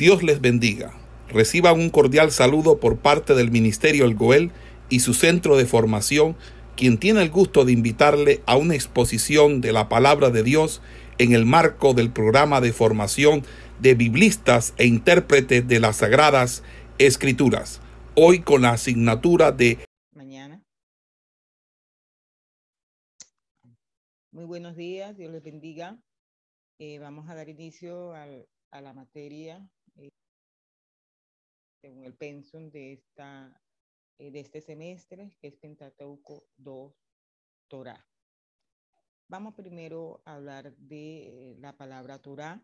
Dios les bendiga. Reciban un cordial saludo por parte del Ministerio El Goel y su centro de formación, quien tiene el gusto de invitarle a una exposición de la palabra de Dios en el marco del programa de formación de biblistas e intérpretes de las Sagradas Escrituras, hoy con la asignatura de mañana. Muy buenos días, Dios les bendiga. Eh, vamos a dar inicio a la materia según el pensum de, esta, eh, de este semestre, que es Pentateuco 2 Torah. Vamos primero a hablar de la palabra Torah.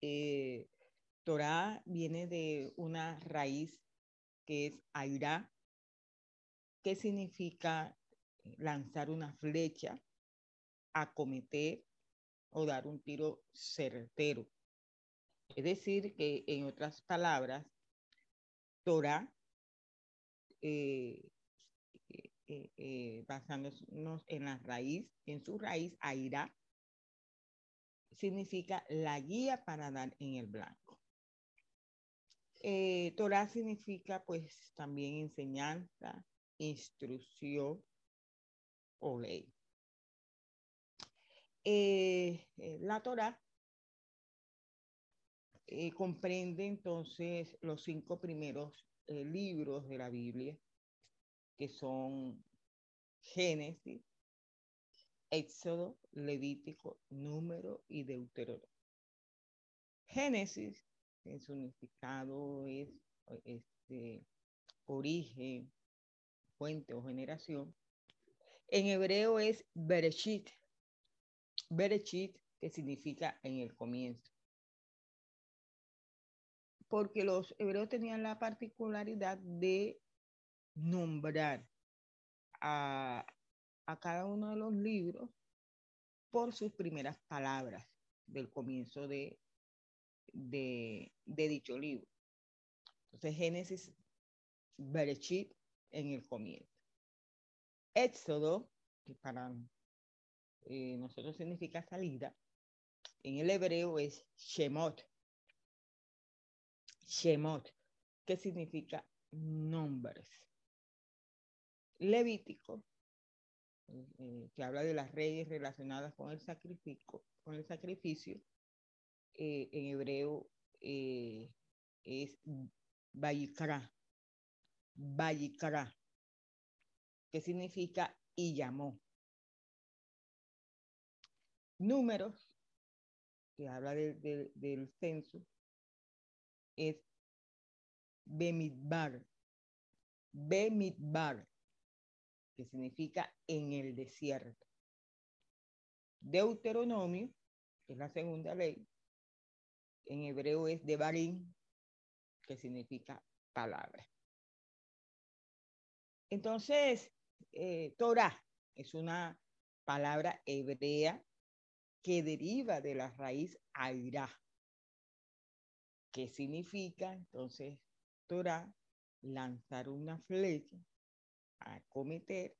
Eh, Torah viene de una raíz que es Aira, que significa lanzar una flecha, acometer o dar un tiro certero. Es decir, que en otras palabras, Torah, eh, eh, eh, basándonos en la raíz, en su raíz, Aira, significa la guía para dar en el blanco. Torah significa pues también enseñanza, instrucción o ley. la Torah eh, comprende entonces los cinco primeros eh, libros de la Biblia, que son Génesis, Éxodo, Levítico, Número y Deuteronomio. Génesis, en su significado es este, origen, fuente o generación. En hebreo es Bereshit. Bereshit, que significa en el comienzo porque los hebreos tenían la particularidad de nombrar a, cada uno de los libros por sus primeras palabras del comienzo de, dicho libro. Entonces, Génesis, Berechit en el comienzo. Éxodo, que para eh, nosotros significa salida, en el hebreo es Shemot, Shemot, que significa nombres. Levítico, eh, que habla de las reyes relacionadas con el sacrificio, con el sacrificio eh, en hebreo eh, es Bayikra, Bayikra, que significa y llamó. Números, que habla del censo, es Bemidbar. Bemidbar, que significa en el desierto. Deuteronomio, que es la segunda ley, en hebreo es Devarim, que significa palabra. Entonces, eh, Torah es una palabra hebrea que deriva de la raíz aira, ¿Qué significa entonces Torah? Lanzar una flecha, acometer,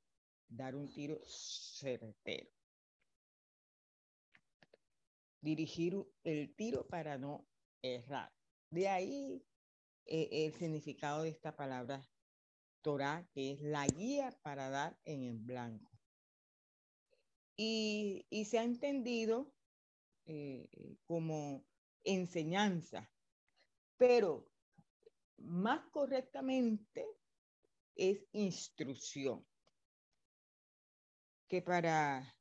dar un tiro certero. Dirigir el tiro para no errar. De ahí eh, el significado de esta palabra Torah, que es la guía para dar en el blanco. Y, se ha entendido eh, como enseñanza pero más correctamente es instrucción, que para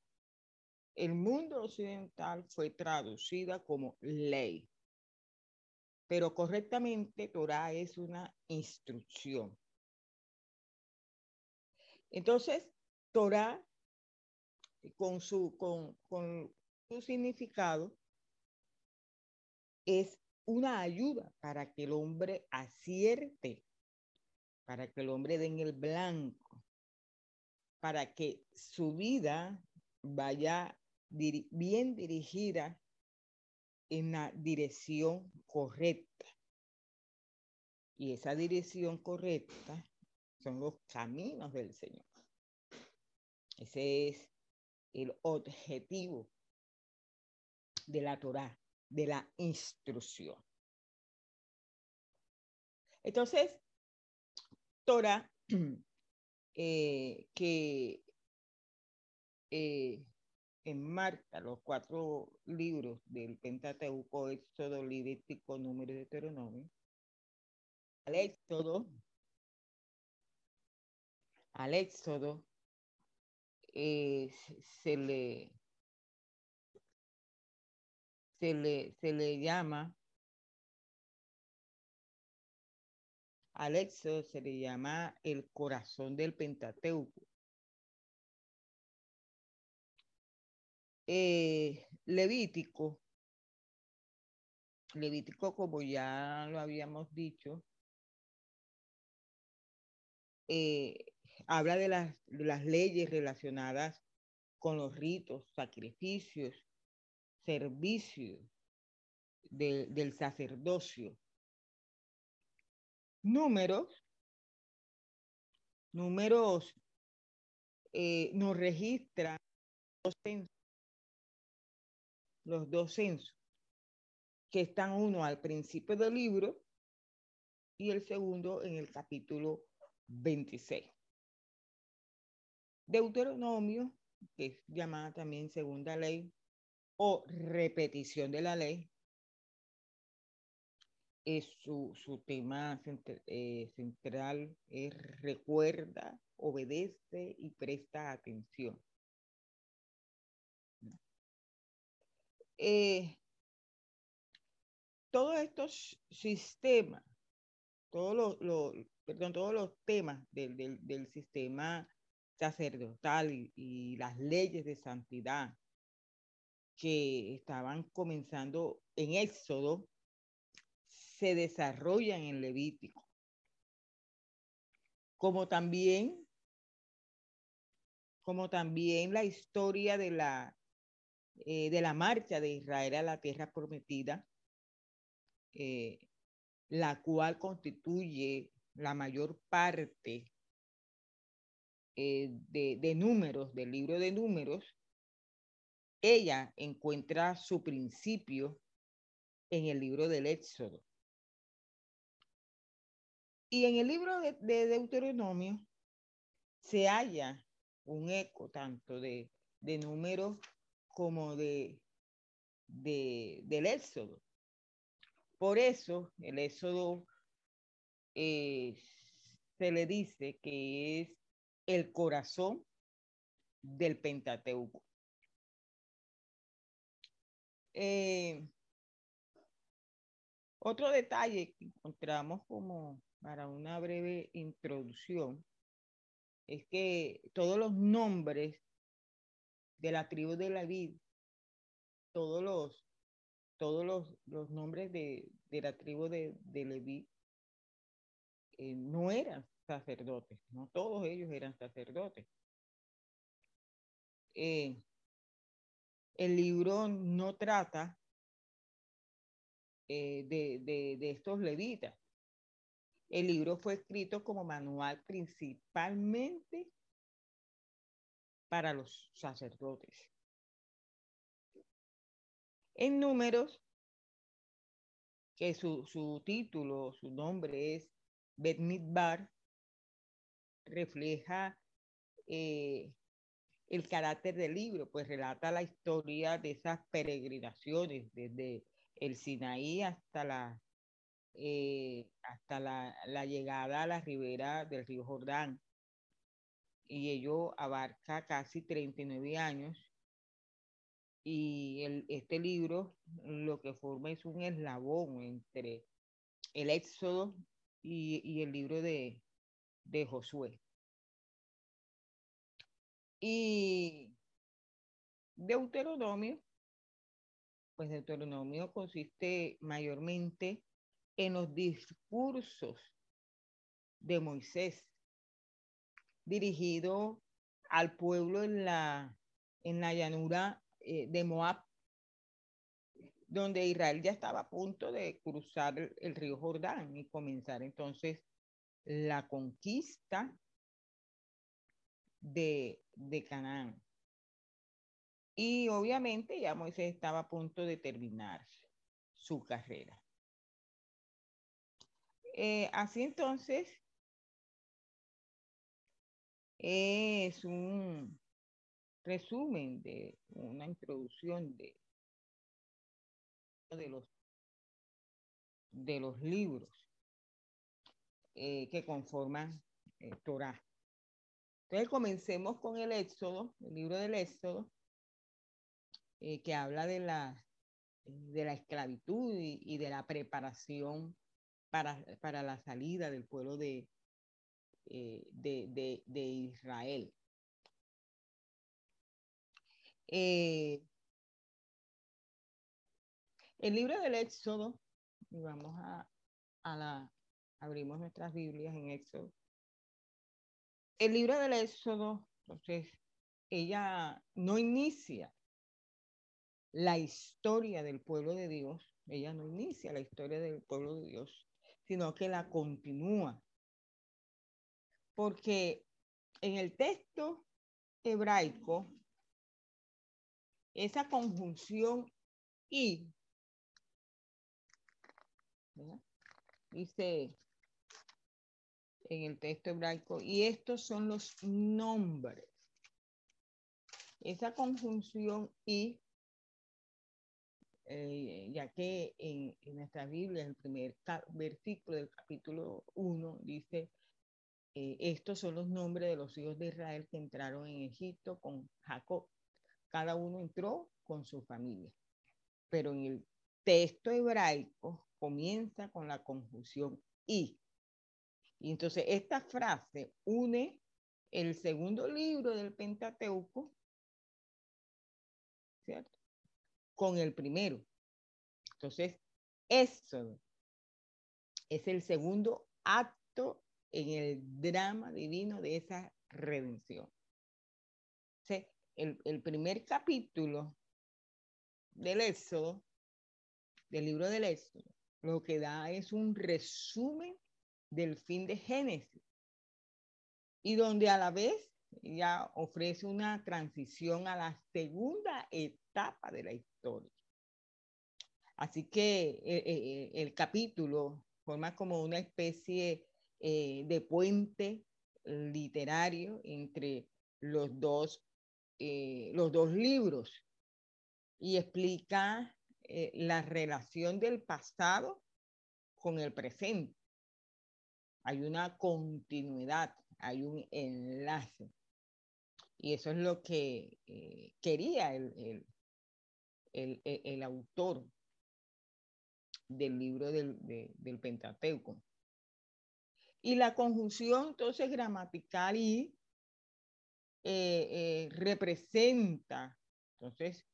el mundo occidental fue traducida como ley, pero correctamente Torah es una instrucción. Entonces, Torah, con su, con, con su significado, es una ayuda para que el hombre acierte, para que el hombre dé en el blanco, para que su vida vaya bien dirigida en la dirección correcta. Y esa dirección correcta son los caminos del Señor. Ese es el objetivo de la Torá, de la instrucción. Entonces, Torah, eh, que eh, enmarca los cuatro libros del Pentateuco, Éxodo, Levítico, Número de Deuteronomio, al Éxodo, al Éxodo eh, se le se le, se le llama al Éxodo se le llama el corazón del Pentateuco. Eh, Levítico, Levítico, como ya lo habíamos dicho, eh, habla de las, de las leyes relacionadas con los ritos, sacrificios, servicios del sacerdocio. Números, números eh, nos registran los censos, los dos censos, que están uno al principio del libro y el segundo en el capítulo 26. Deuteronomio, que es llamada también segunda ley o repetición de la ley, es su, su tema eh, central es recuerda, obedece y presta atención. Eh, todos estos sistemas, todos los, perdón, todos los temas del, del, sistema sacerdotal y, las leyes de santidad que estaban comenzando en Éxodo se desarrollan en Levítico. Como también, como también la historia de la, eh, de la marcha de Israel a la tierra prometida, eh, la cual constituye la mayor parte eh, de, de números, del libro de números, ella encuentra su principio en el libro del Éxodo. Y en el libro de, de Deuteronomio se halla un eco tanto de, de números como de, de, del Éxodo. Por eso el Éxodo eh, se le dice que es el corazón del Pentateuco. Eh, otro detalle que encontramos como para una breve introducción, es que todos los nombres de la tribu de la vid, todos los, todos los, los nombres de, de, la tribu de, de Leví eh, no eran sacerdotes, no todos ellos eran sacerdotes. Eh, el libro no trata eh, de, de, estos levitas, el libro fue escrito como manual principalmente para los sacerdotes. En números, que su, su título, su nombre es Bet Midbar, refleja eh, el carácter del libro, pues relata la historia de esas peregrinaciones desde el Sinaí hasta la eh, hasta la, llegada a la ribera del río Jordán. Y ello abarca casi 39 años. Y este libro lo que forma es un eslabón entre el Éxodo y, y el libro de, de Josué. Y Deuteronomio, pues Deuteronomio consiste mayormente en los discursos de Moisés dirigido al pueblo en la, en la llanura eh, de Moab, donde Israel ya estaba a punto de cruzar el, el río Jordán y comenzar entonces la conquista de, de Canaán. Y obviamente ya Moisés estaba a punto de terminar su carrera. Eh, así entonces, es un resumen de una introducción de, de, los, de los libros eh, que conforman eh, Torah. Entonces comencemos con el Éxodo, el libro del Éxodo, eh, que habla de la, de la esclavitud y, de la preparación para, para, la salida del pueblo de, de, de, Israel. el libro del Éxodo, y vamos a, a la, abrimos nuestras Biblias en Éxodo, el libro del Éxodo, entonces, ella no inicia la historia del pueblo de Dios, ella no inicia la historia del pueblo de Dios, sino que la continúa. Porque en el texto hebraico, esa conjunción y, dice en el texto hebraico, y estos son los nombres. Esa conjunción y, eh, ya que en, nuestra Biblia, el primer versículo del capítulo 1 dice, eh, estos son los nombres de los hijos de Israel que entraron en Egipto con Jacob. Cada uno entró con su familia. Pero en el texto hebraico comienza con la conjunción y. Y entonces esta frase une el segundo libro del Pentateuco, ¿cierto? Con el primero. Entonces, eso es el segundo acto en el drama divino de esa redención. el, el primer capítulo del Éxodo, del libro del Éxodo, lo que da es un resumen del fin de Génesis y donde a la vez ya ofrece una transición a la segunda etapa de la historia. Así que eh, eh, eh, el capítulo forma como una especie de puente literario entre los dos, los dos libros y explica la relación del pasado con el presente hay una continuidad, hay un enlace. Y eso es lo que eh, quería el, el, autor del libro del, del, Pentateuco. Y la conjunción entonces gramatical y eh, eh, representa entonces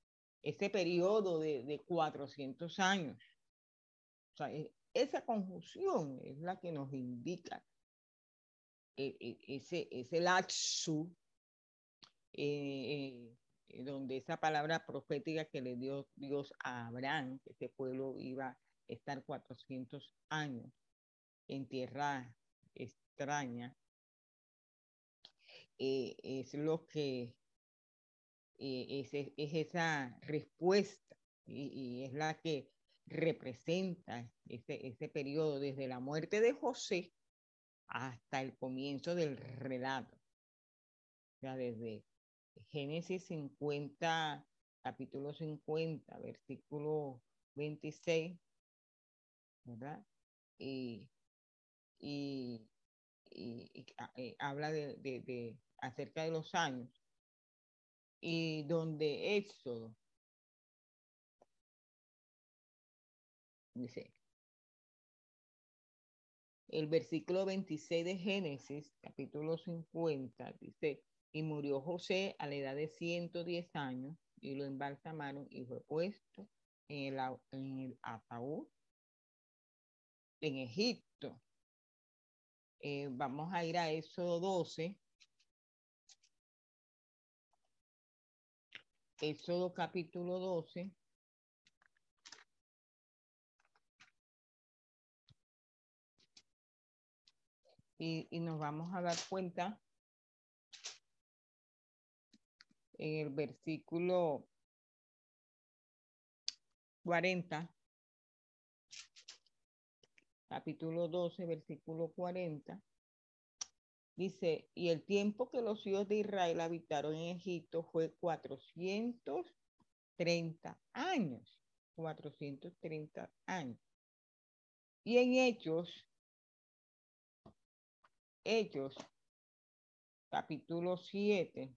ese periodo de, de 400 años. O sea, esa conjunción es la que nos indica eh, eh, ese, ese laxu, eh, donde esa palabra profética que le dio Dios a Abraham, que ese pueblo iba a estar 400 años en tierra extraña, es lo que es, es, esa respuesta y, es la que representa ese, ese periodo desde la muerte de José hasta el comienzo del relato. O sea, desde Génesis 50, capítulo 50, versículo 26, ¿verdad? Y, y, ah, eh, habla de, de, de, acerca de los años. Y donde Éxodo Dice, el versículo 26 de Génesis, capítulo 50, dice, y murió José a la edad de 110 años y lo embalsamaron y fue puesto en el, ataúd en Egipto. Eh, vamos a ir a Éxodo 12. Éxodo capítulo 12. Y, nos vamos a dar cuenta en el versículo 40 capítulo 12, versículo 40, dice, y el tiempo que los hijos de Israel habitaron en Egipto fue 430 años, 430 años. Y en Hechos, Hechos, capítulo 7,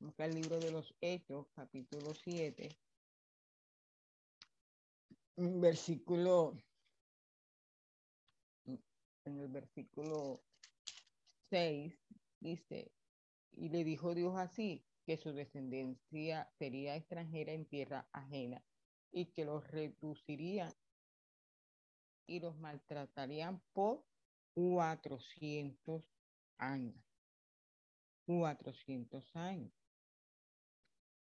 Busca el libro de los Hechos, capítulo 7, versículo, en el versículo 6, dice, y le dijo Dios así, que su descendencia sería extranjera en tierra ajena y que los reducirían y los maltratarían por 400 años. 400 años.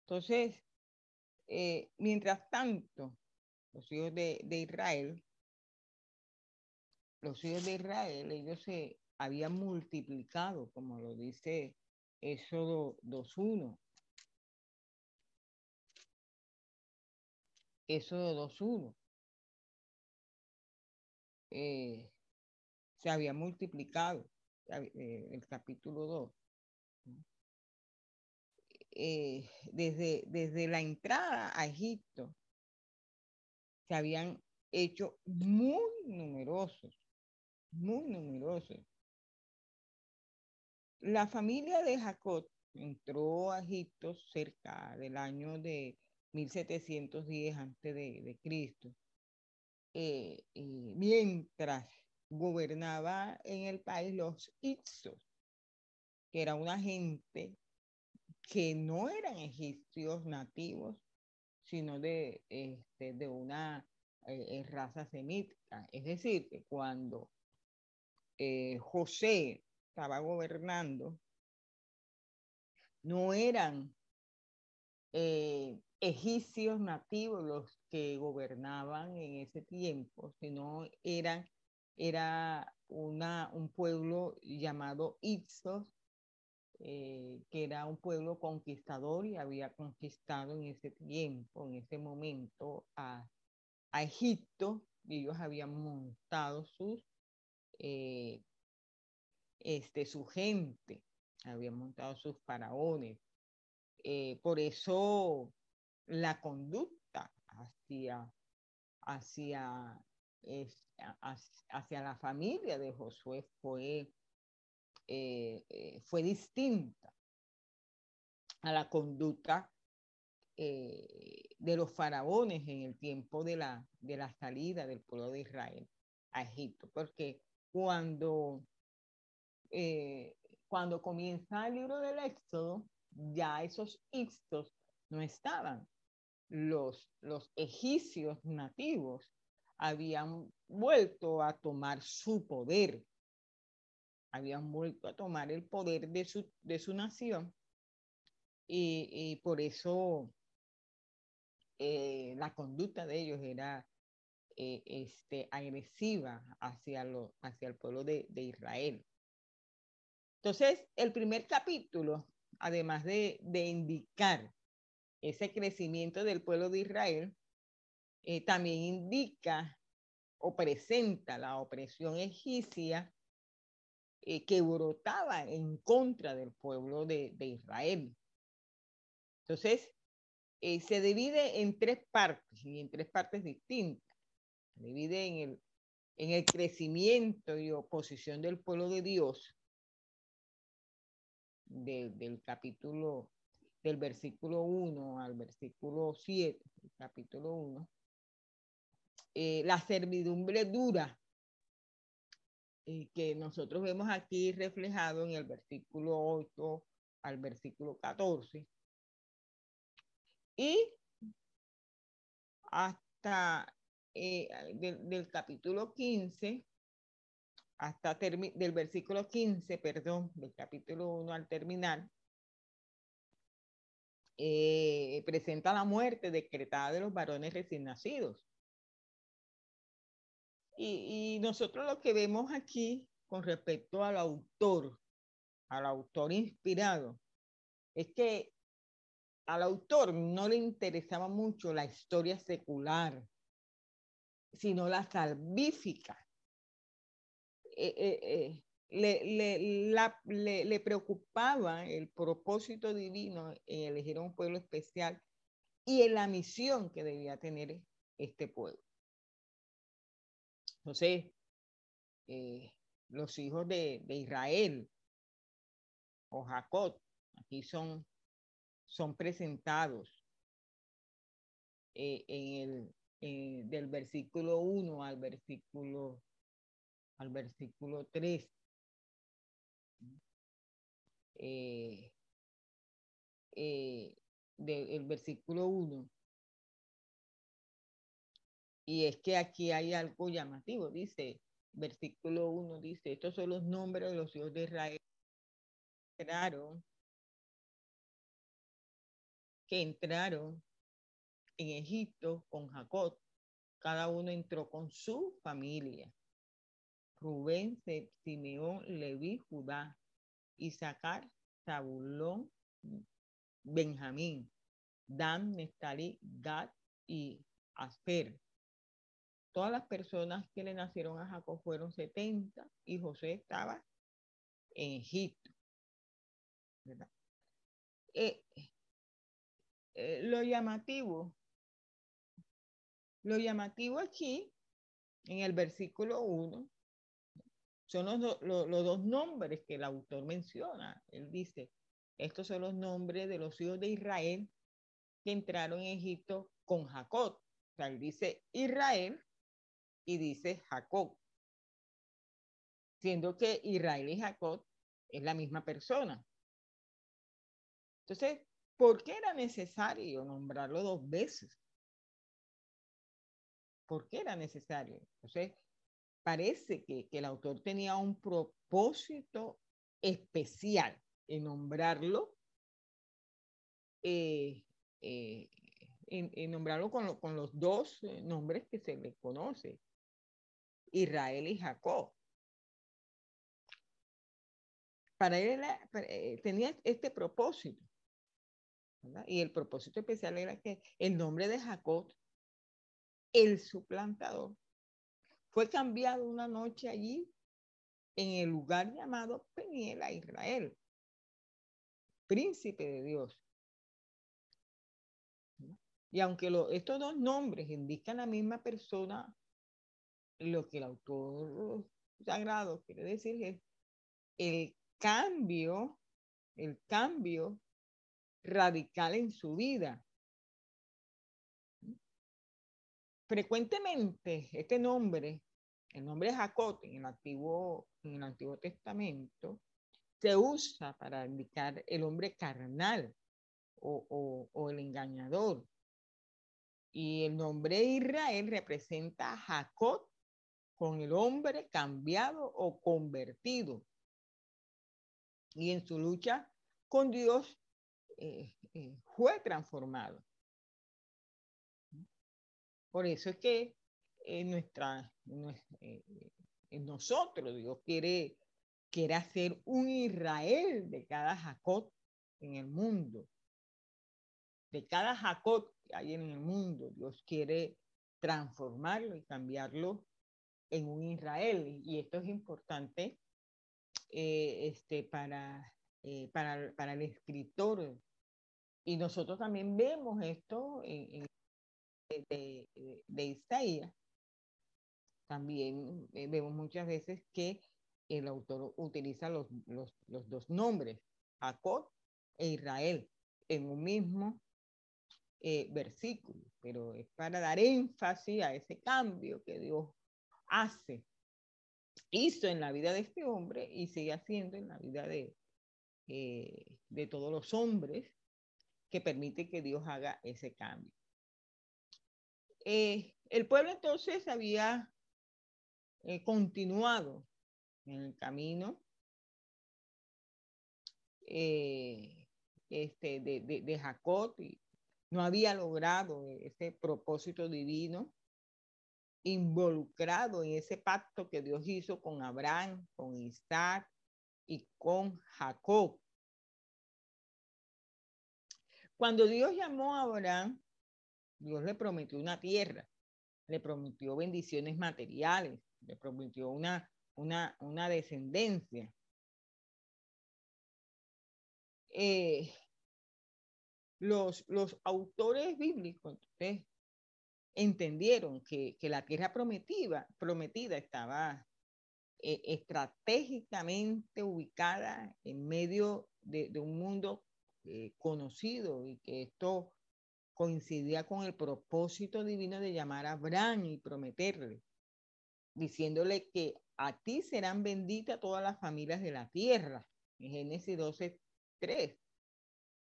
Entonces, eh, mientras tanto, los hijos de, Israel, los hijos de Israel, ellos se habían multiplicado, como lo dice Éxodo 2.1. Éxodo 2.1. Eh, se había multiplicado, eh, el capítulo 2. Eh, desde, desde la entrada a Egipto se habían hecho muy numerosos, muy numerosos. La familia de Jacob entró a Egipto cerca del año de 1710 antes de, Cristo, eh, mientras gobernaba en el país los Ixos, que era una gente que no eran egipcios nativos, sino de, este, de una eh, eh, raza semítica. Es decir, cuando José estaba gobernando, no eran egipcios nativos los que gobernaban en ese tiempo, sino eran, era una, un pueblo llamado Ipsos, eh, que era un pueblo conquistador y había conquistado en ese tiempo, en ese momento, a, Egipto, y ellos habían montado sus, eh, este, su gente, habían montado sus faraones. Eh, por eso la conducta hacia, hacia, hacia la familia de Josué fue eh, eh, fue distinta a la conducta de los faraones en el tiempo de la, de la salida del pueblo de Israel a Egipto, porque cuando, cuando comienza el libro del Éxodo, ya esos ixtos no estaban. Los, los egipcios nativos habían vuelto a tomar su poder habían vuelto a tomar el poder de su, de su nación y, por eso eh, la conducta de ellos era eh, este, agresiva hacia, lo, hacia el pueblo de, Israel. Entonces, el primer capítulo, además de, indicar ese crecimiento del pueblo de Israel, eh, también indica o presenta la opresión egipcia eh, que brotaba en contra del pueblo de, Israel. Entonces, eh, se divide en tres partes y en tres partes distintas. Se divide en el, en el crecimiento y oposición del pueblo de Dios, del capítulo, del versículo 1 al versículo 7, capítulo 1. Eh, la servidumbre dura que nosotros vemos aquí reflejado en el versículo 8 al versículo 14. Y hasta eh, del, capítulo 15, hasta del versículo 15, perdón, del capítulo 1 al terminar, eh, presenta la muerte decretada de los varones recién nacidos. Y, nosotros lo que vemos aquí con respecto al autor, al autor inspirado es que al autor no le interesaba mucho la historia secular, sino la salvífica. Eh, eh, eh, le, preocupaba el propósito divino en elegir un pueblo especial y en la misión que debía tener este pueblo. Entonces, los hijos de, Israel o Jacob, aquí son, son presentados en el, del versículo 1 al versículo, al versículo 3. Eh, eh, del versículo 1. Y es que aquí hay algo llamativo, dice, versículo 1 dice, estos son los nombres de los hijos de Israel entraron, que entraron en Egipto con Jacob. Cada uno entró con su familia. Rubén, Simeón, Leví, Judá, Isaacar, Zabulón, Benjamín, Dan, Nestalí, Gad y Asper. Todas las personas que le nacieron a Jacob fueron 70 y José estaba en Egipto. Eh, eh, lo llamativo lo llamativo aquí, en el versículo 1, son los, los, dos nombres que el autor menciona. Él dice, estos son los nombres de los hijos de Israel que entraron en Egipto con Jacob. O sea, él dice Israel y dice Jacob, siendo que Israel y Jacob es la misma persona. Entonces, ¿por qué era necesario nombrarlo dos veces? por qué era necesario. Entonces, parece que, el autor tenía un propósito especial en nombrarlo, eh, eh, en, nombrarlo con, los dos eh, nombres que se le conoce, Israel y Jacob. Para él tenía este propósito. Y el propósito especial era que el nombre de Jacob el suplantador, fue cambiado una noche allí en el lugar llamado Peniel a Israel, príncipe de Dios. Y aunque estos dos nombres indican la misma persona, lo que el autor sagrado quiere decir es el cambio, el cambio radical en su vida. Frecuentemente este nombre, el nombre Jacob en el Antiguo, en el Antiguo Testamento, se usa para indicar el hombre carnal o, o, el engañador. Y el nombre Israel representa a Jacob con el hombre cambiado o convertido. Y en su lucha con Dios eh, eh, fue transformado. Por eso es que en nuestra, eh, en nosotros Dios quiere, quiere hacer un Israel de cada Jacob en el mundo. De cada Jacob que hay en el mundo, Dios quiere transformarlo y cambiarlo en un Israel. Y esto es importante eh, este, para, eh, para, para, el escritor. Y nosotros también vemos esto en de, de, Isaías, también eh, vemos muchas veces que el autor utiliza los, los, los, dos nombres, Jacob e Israel, en un mismo eh, versículo, pero es para dar énfasis a ese cambio que Dios hace, hizo en la vida de este hombre y sigue haciendo en la vida de, eh, de todos los hombres que permite que Dios haga ese cambio. Eh, el pueblo entonces había eh, continuado en el camino eh, este, de, de, Jacob y no había logrado ese propósito divino involucrado en ese pacto que Dios hizo con Abraham, con Isaac y con Jacob. Cuando Dios llamó a Abraham, Dios le prometió una tierra, le prometió bendiciones materiales, le prometió una, una, una descendencia. Eh, los, los autores bíblicos entendieron que, la tierra prometida, prometida estaba eh, estratégicamente ubicada en medio de, un mundo eh, conocido y que esto coincidía con el propósito divino de llamar a Abraham y prometerle, diciéndole que a ti serán benditas todas las familias de la tierra. En Génesis 12, 3.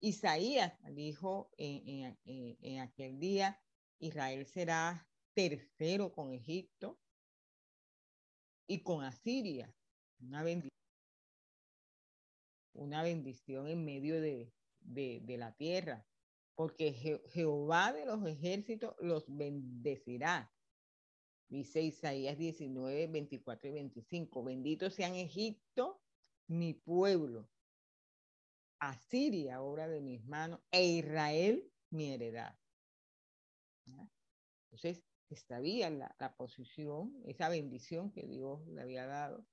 Isaías dijo en, aquel día, Israel será tercero con Egipto y con Asiria. Una bendición, una bendición en medio de, la tierra, porque Jehová de los ejércitos los bendecirá. Dice Isaías 19, 24 y 25. Bendito sean Egipto, mi pueblo, Asiria, obra de mis manos, e Israel, mi heredad. Entonces, bien la, la posición, esa bendición que Dios le había dado,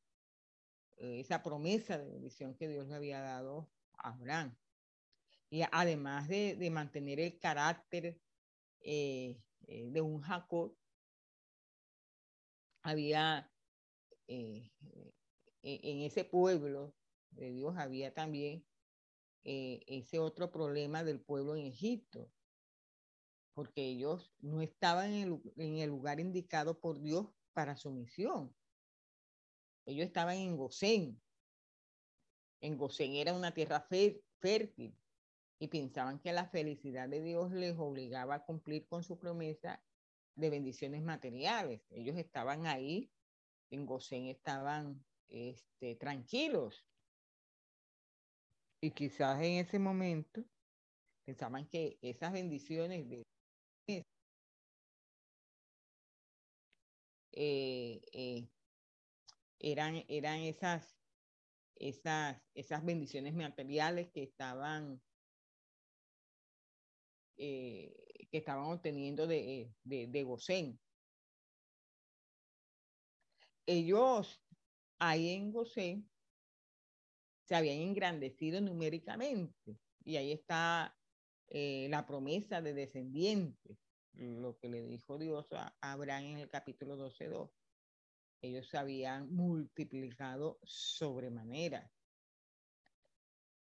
eh, esa promesa de bendición que Dios le había dado a Abraham. Y además de, de mantener el carácter eh, eh, de un Jacob, había en ese pueblo de Dios, había también ese otro problema del pueblo en Egipto, porque ellos no estaban en el, lugar indicado por Dios para su misión. Ellos estaban en Gosén. En Gosén era una tierra fértil y pensaban que la felicidad de Dios les obligaba a cumplir con su promesa de bendiciones materiales. Ellos estaban ahí, en Gosén estaban este, tranquilos. Y quizás en ese momento pensaban que esas bendiciones de Eh, eh, eran, eran esas, esas, esas bendiciones materiales que estaban, eh, que estaban obteniendo de, de, de Gosén. Ellos ahí en Gosén se habían engrandecido numéricamente y ahí está la promesa de descendientes lo que le dijo Dios a Abraham en el capítulo 12.2. Ellos se habían multiplicado sobremanera.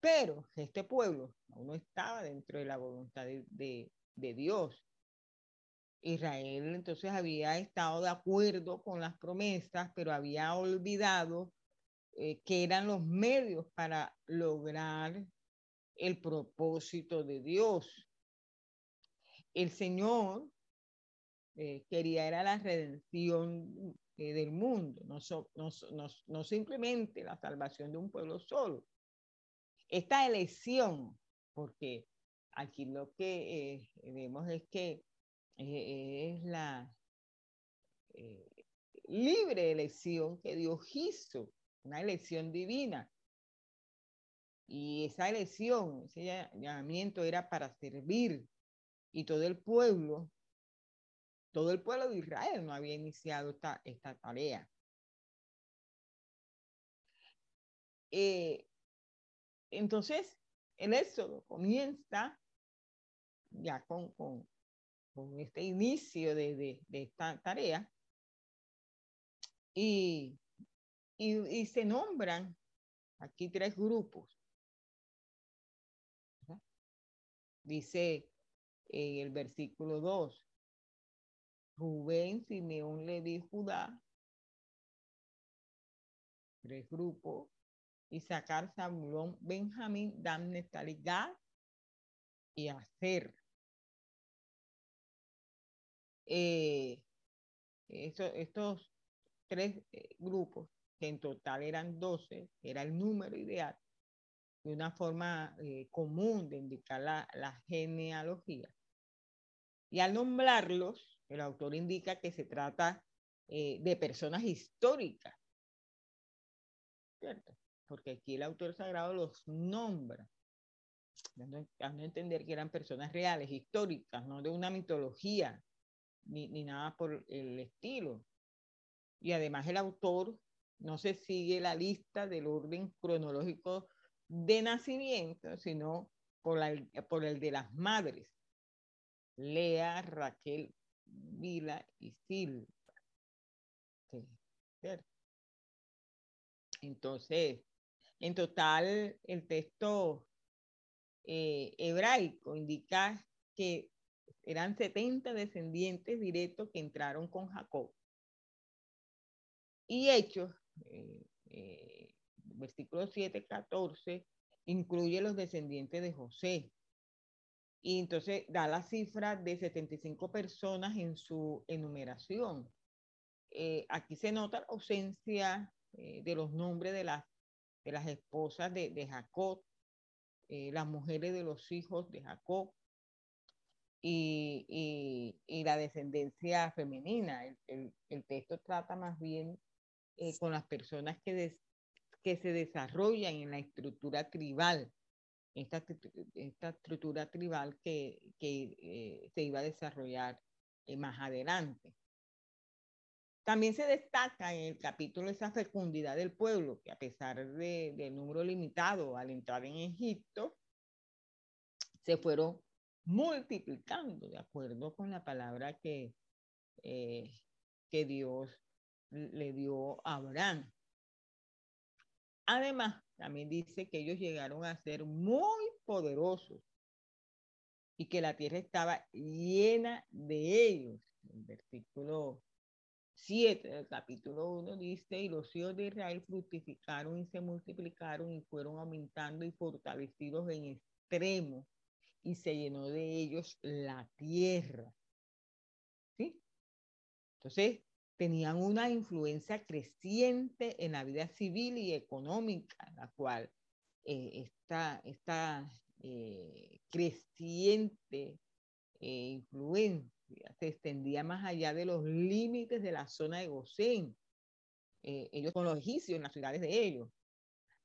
Pero este pueblo aún no estaba dentro de la voluntad de, Dios. Israel entonces había estado de acuerdo con las promesas, pero había olvidado eh, que eran los medios para lograr el propósito de Dios el Señor eh, quería era la redención eh, del mundo, no, no, simplemente la salvación de un pueblo solo. Esta elección, porque aquí lo que eh, vemos es que es la libre elección que Dios hizo, una elección divina. Y esa elección, ese llamamiento era para servir y todo el pueblo, todo el pueblo de Israel no había iniciado esta, esta tarea. Eh, entonces, el éxodo comienza ya con, con, este inicio de, esta tarea y, y, se nombran aquí tres grupos. Dice en el versículo 2. Rubén, Simeón, Leví, Judá, tres grupos, Isaacar, Zabulón, Benjamín, Dan, Gad y Acer. Eh, estos tres eh, grupos, que en total eran 12, era el número ideal, de una forma eh, común de indicar la, la genealogía. Y al nombrarlos, el autor indica que se trata de personas históricas. ¿Cierto? Porque aquí el autor sagrado los nombra, dando, a entender que eran personas reales, históricas, no de una mitología, ni, ni nada por el estilo. Y además el autor no se sigue la lista del orden cronológico de nacimiento, sino por, la, por el de las madres. Lea, Raquel, Vila y Silva. Entonces, en total, el texto eh, hebraico indica que eran 70 descendientes directos que entraron con Jacob. Y Hechos, eh, eh, versículo 7, 14, incluye los descendientes de José. Y entonces da la cifra de 75 personas en su enumeración. Eh, aquí se nota la ausencia eh, de los nombres de las, de las esposas de, de Jacob, eh, las mujeres de los hijos de Jacob y, y, la descendencia femenina. El, el, texto trata más bien con las personas que, des, que se desarrollan en la estructura tribal esta, esta estructura tribal que, que eh, se iba a desarrollar eh, más adelante. También se destaca en el capítulo esa fecundidad del pueblo, que a pesar de, del número limitado al entrar en Egipto, se fueron multiplicando de acuerdo con la palabra que, eh, que Dios le dio a Abraham. Además, también dice que ellos llegaron a ser muy poderosos y que la tierra estaba llena de ellos. El versículo 7 del capítulo 1 dice, y los hijos de Israel fructificaron y se multiplicaron y fueron aumentando y fortalecidos en extremo y se llenó de ellos la tierra. ¿Sí? Entonces, tenían una influencia creciente en la vida civil y económica, la cual eh, esta, eh, creciente eh, influencia se extendía más allá de los límites de la zona de Gosén. Eh, ellos con los egipcios en las ciudades de ellos.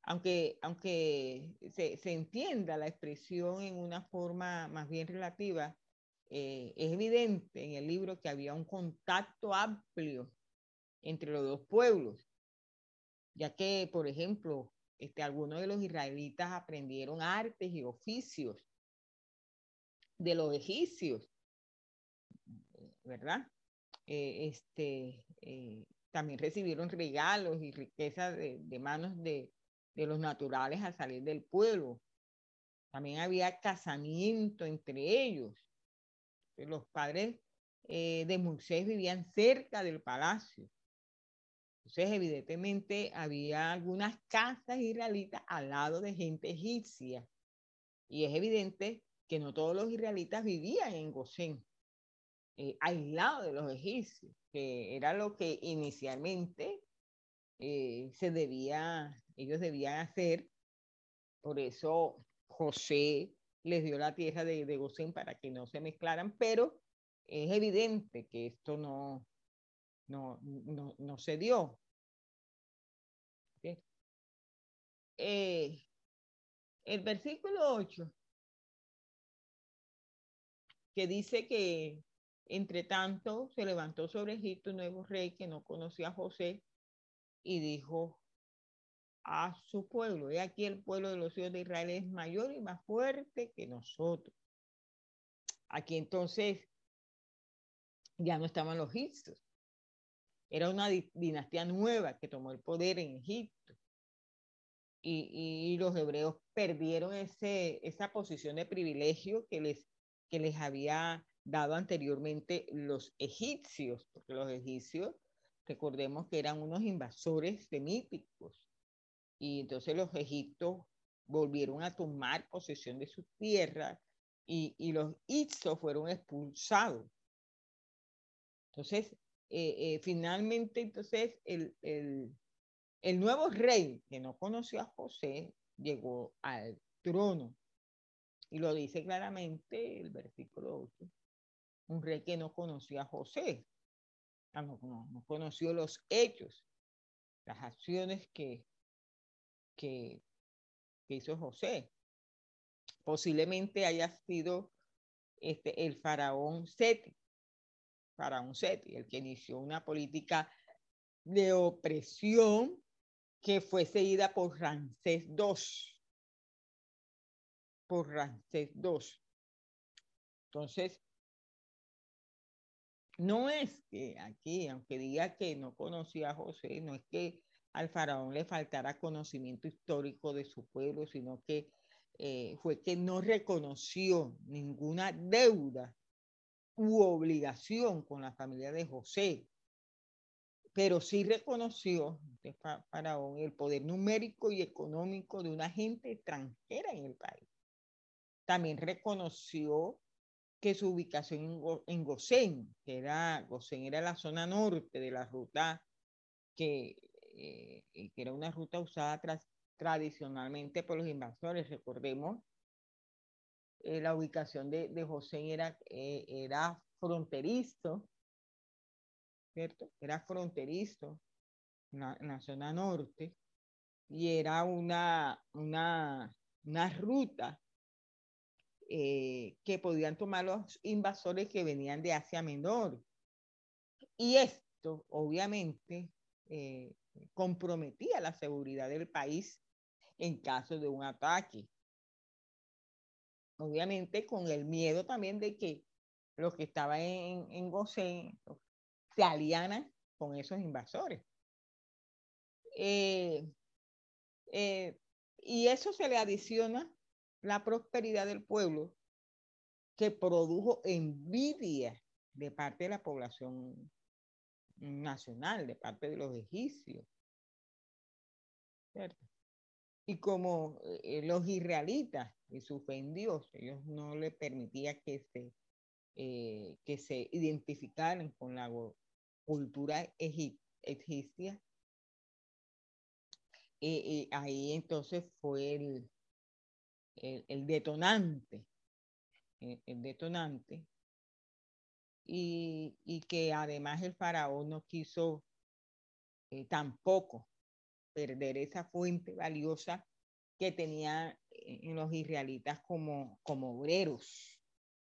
Aunque, aunque se, se entienda la expresión en una forma más bien relativa, eh, es evidente en el libro que había un contacto amplio entre los dos pueblos, ya que, por ejemplo, este, algunos de los israelitas aprendieron artes y oficios de los egipcios, ¿verdad? Eh, este, eh, también recibieron regalos y riquezas de, manos de, de los naturales al salir del pueblo. También había casamiento entre ellos los padres eh, de Moisés vivían cerca del palacio. Entonces, evidentemente, había algunas casas israelitas al lado de gente egipcia. Y es evidente que no todos los israelitas vivían en Gosén, eh, aislados de los egipcios, que era lo que inicialmente eh, se debía, ellos debían hacer. Por eso José les dio la tierra de, de para que no se mezclaran, pero es evidente que esto no, no, no, no se dio. Eh, el versículo 8, que dice que entre tanto se levantó sobre Egipto un nuevo rey que no conocía a José y dijo, a su pueblo. Y aquí el pueblo de los hijos de Israel es mayor y más fuerte que nosotros. Aquí entonces ya no estaban los egipcios. Era una dinastía nueva que tomó el poder en Egipto. Y, y, los hebreos perdieron ese, esa posición de privilegio que les, que les había dado anteriormente los egipcios, porque los egipcios, recordemos que eran unos invasores semíticos y entonces los egipcios volvieron a tomar posesión de su tierra y, y los Itzos fueron expulsados. Entonces, eh, eh, finalmente, entonces, el, el, el nuevo rey que no conoció a José llegó al trono. Y lo dice claramente el versículo 8. Un rey que no conoció a José. No, no, no conoció los hechos, las acciones que que, que hizo José. Posiblemente haya sido este, el faraón Seti, faraón Seti, el que inició una política de opresión que fue seguida por Ramsés II. Por Ramsés II. Entonces, no es que aquí, aunque diga que no conocía a José, no es que al faraón le faltara conocimiento histórico de su pueblo, sino que eh, fue que no reconoció ninguna deuda u obligación con la familia de José, pero sí reconoció el poder numérico y económico de una gente extranjera en el país. También reconoció que su ubicación en, Gosén, que era, Gosén era la zona norte de la ruta que, eh, que era una ruta usada tradicionalmente por los invasores. Recordemos, eh, la ubicación de, de José era, eh, era fronterizo, ¿cierto? Era fronterizo en la, zona norte y era una, una, una ruta eh, que podían tomar los invasores que venían de Asia Menor. Y esto, obviamente, comprometía la seguridad del país en caso de un ataque. Obviamente con el miedo también de que los que estaban en, en se alianan con esos invasores. Eh, eh, y eso se le adiciona la prosperidad del pueblo que produjo envidia de parte de la población nacional, de parte de los egipcios. Y como eh, los israelitas y su fe en Dios, ellos no le permitía que se, eh, que se identificaran con la cultura egipcia. Ahí entonces fue el, el, detonante, eh, el, detonante, y, y, que además el faraón no quiso tampoco perder esa fuente valiosa que tenía eh, en los israelitas como, como obreros,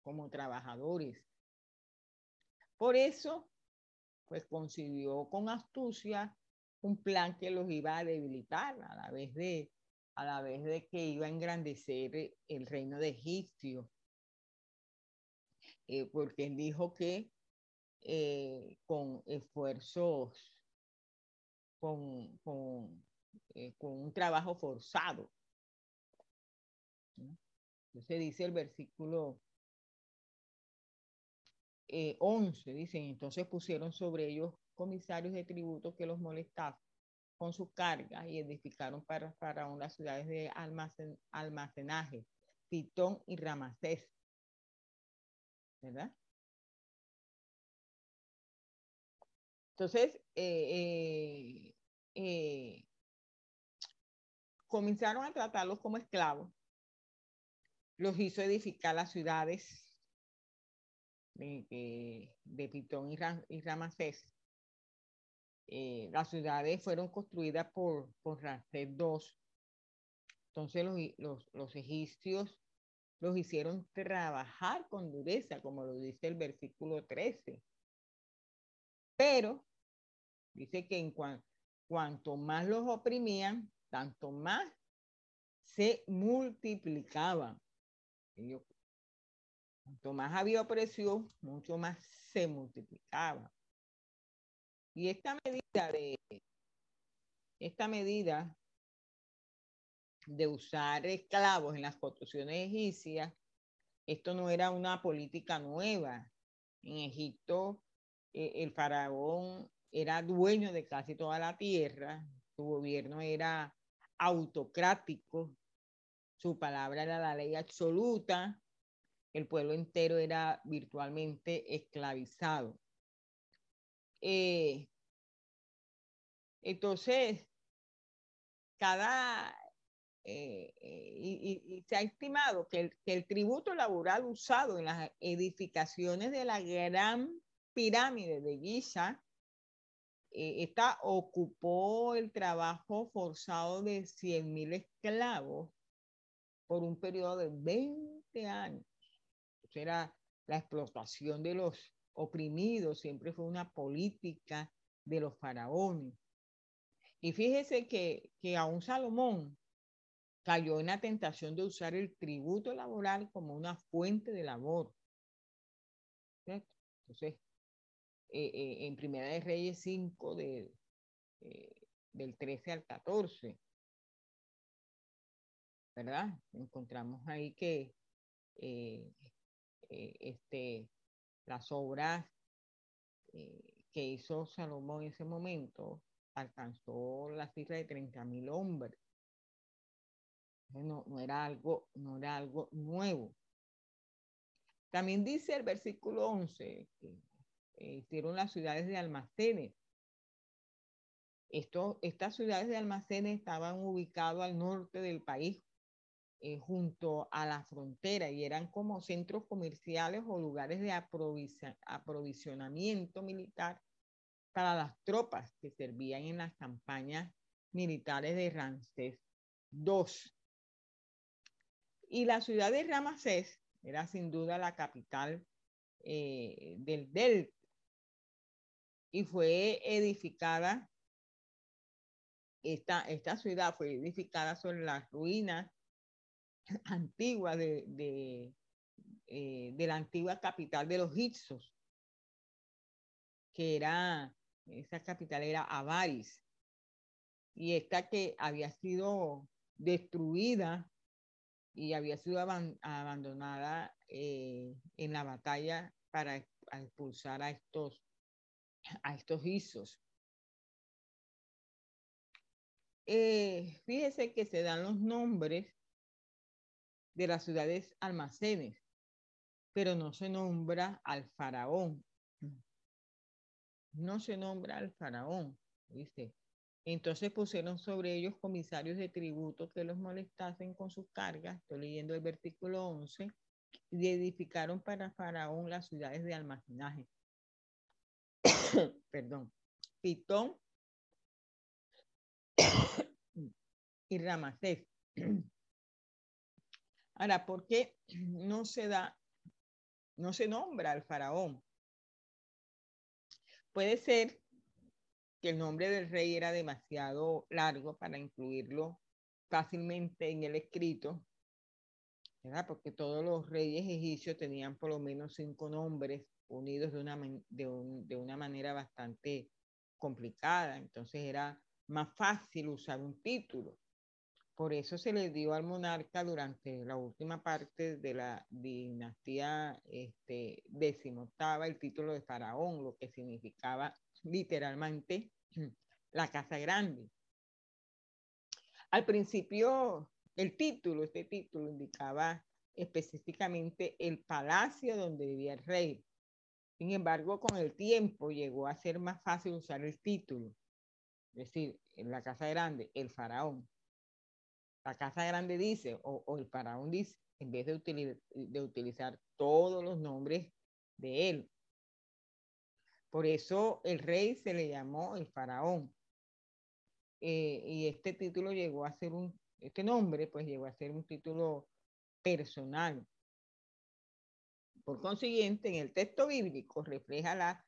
como trabajadores. Por eso, pues concibió con astucia un plan que los iba a debilitar a la vez de, a la vez de que iba a engrandecer el reino de Egipcio. Eh, porque él dijo que eh, con esfuerzos con, con, eh, con un trabajo forzado. Entonces dice el versículo 11, eh, dicen, entonces pusieron sobre ellos comisarios de tributo que los molestaban con sus cargas y edificaron para, para unas ciudades de almacen, almacenaje, Pitón y Ramasés. ¿Verdad? Entonces, eh, eh, comenzaron a tratarlos como esclavos, los hizo edificar las ciudades de, de, Pitón y, y Ramasés. Eh, las ciudades fueron construidas por, por Ramsés II. Entonces los, los, los egipcios los hicieron trabajar con dureza, como lo dice el versículo 13. Pero dice que en cuanto más los oprimían, tanto más se multiplicaban. cuanto más había opresión, mucho más se multiplicaba. Y esta medida de esta medida de usar esclavos en las construcciones egipcias, esto no era una política nueva. En Egipto, eh, el faraón era dueño de casi toda la tierra, su gobierno era autocrático, su palabra era la ley absoluta, el pueblo entero era virtualmente esclavizado. Eh, entonces, cada, eh, eh, y, se ha estimado que el, tributo laboral usado en las edificaciones de la gran pirámide de Giza eh, esta ocupó el trabajo forzado de 100.000 esclavos por un periodo de 20 años. era la explotación de los oprimidos, siempre fue una política de los faraones. Y fíjese que, que aún Salomón cayó en la tentación de usar el tributo laboral como una fuente de labor. Entonces, eh, eh, en Primera de Reyes 5, de, eh, del 13 al 14, ¿verdad? Encontramos ahí que este, las obras que hizo Salomón en ese momento alcanzó la cifra de 30 mil hombres. No, no, era algo, no era algo nuevo. También dice el versículo 11 que eh, hicieron las ciudades de almacenes. Esto, estas ciudades de almacenes estaban ubicadas al norte del país, eh, junto a la frontera, y eran como centros comerciales o lugares de aprovisionamiento militar para las tropas que servían en las campañas militares de Ramsés II. Y la ciudad de Ramsés era sin duda la capital eh, del delta y fue edificada, esta, esta ciudad fue edificada sobre las ruinas antiguas de, de, eh, de la antigua capital de los Hicsos, que era, esa capital era Avaris, y esta que había sido destruida y había sido abandonada eh, en la batalla para expulsar a estos a estos isos. Eh, fíjese que se dan los nombres de las ciudades almacenes, pero no se nombra al faraón. No se nombra al faraón, ¿viste? Entonces pusieron sobre ellos comisarios de tributo que los molestasen con sus cargas. Estoy leyendo el versículo 11. Y edificaron para Faraón las ciudades de almacenaje perdón, Pitón y Ramasés. Ahora, ¿por qué no se da, no se nombra al faraón? Puede ser que el nombre del rey era demasiado largo para incluirlo fácilmente en el escrito, ¿verdad? Porque todos los reyes egipcios tenían por lo menos cinco nombres unidos de una, de, una manera bastante complicada, entonces era más fácil usar un título. Por eso se le dio al monarca durante la última parte de la dinastía este, decimoctava el título de faraón, lo que significaba literalmente la casa grande. Al principio, el título, este título indicaba específicamente el palacio donde vivía el rey, sin embargo, con el tiempo llegó a ser más fácil usar el título. Es decir, en la casa grande, el faraón. La casa grande dice, o, el faraón dice, en vez de, de utilizar todos los nombres de él. Por eso el rey se le llamó el faraón. Eh, y este título llegó a ser un, este nombre pues llegó a ser un título personal. Por consiguiente, en el texto bíblico refleja la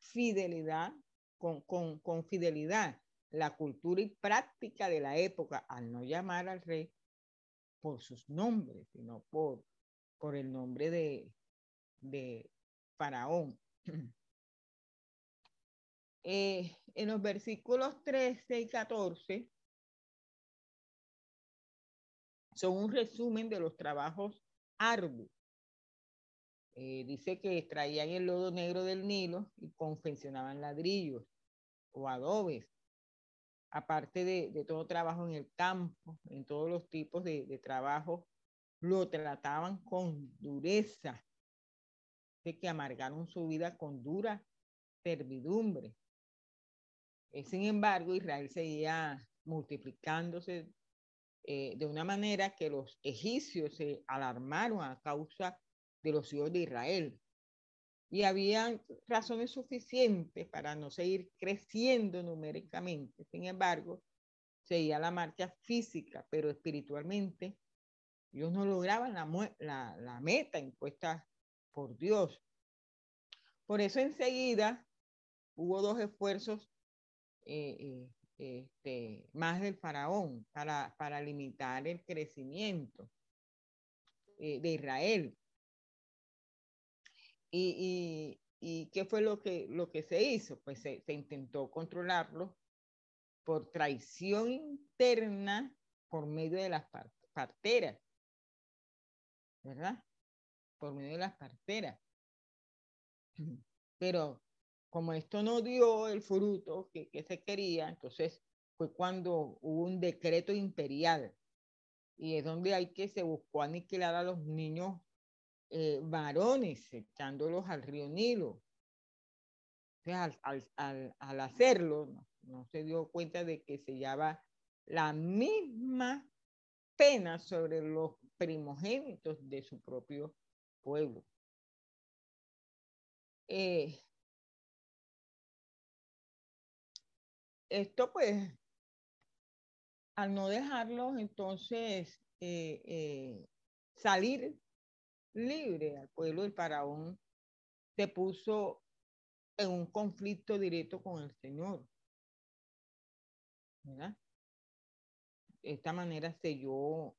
fidelidad, con, con, fidelidad, la cultura y práctica de la época al no llamar al rey por sus nombres, sino por, por el nombre de, de Faraón. Eh, en los versículos 13 y 14 son un resumen de los trabajos arduos eh, dice que extraían el lodo negro del Nilo y confeccionaban ladrillos o adobes. Aparte de, todo trabajo en el campo, en todos los tipos de, trabajo, lo trataban con dureza, de que amargaron su vida con dura servidumbre. Eh, sin embargo, Israel seguía multiplicándose eh, de una manera que los egipcios se alarmaron a causa de los hijos de Israel. Y había razones suficientes para no seguir creciendo numéricamente. Sin embargo, seguía la marcha física, pero espiritualmente ellos no lograban la, la, meta impuesta por Dios. Por eso enseguida hubo dos esfuerzos eh, eh, este, más del faraón para, para limitar el crecimiento eh, de Israel. Y, qué fue lo que, lo que se hizo? Pues se, intentó controlarlo por traición interna por medio de las parteras, ¿verdad? Por medio de las parteras. Pero como esto no dio el fruto que, que se quería, entonces fue cuando hubo un decreto imperial y es donde hay que se buscó aniquilar a los niños eh, varones, echándolos al río Nilo. Entonces, al, hacerlo, no, se dio cuenta de que se llevaba la misma pena sobre los primogénitos de su propio pueblo. Eh, esto pues, al no dejarlos entonces eh, salir libre al pueblo del faraón, se puso en un conflicto directo con el Señor. ¿verdad? De esta manera selló,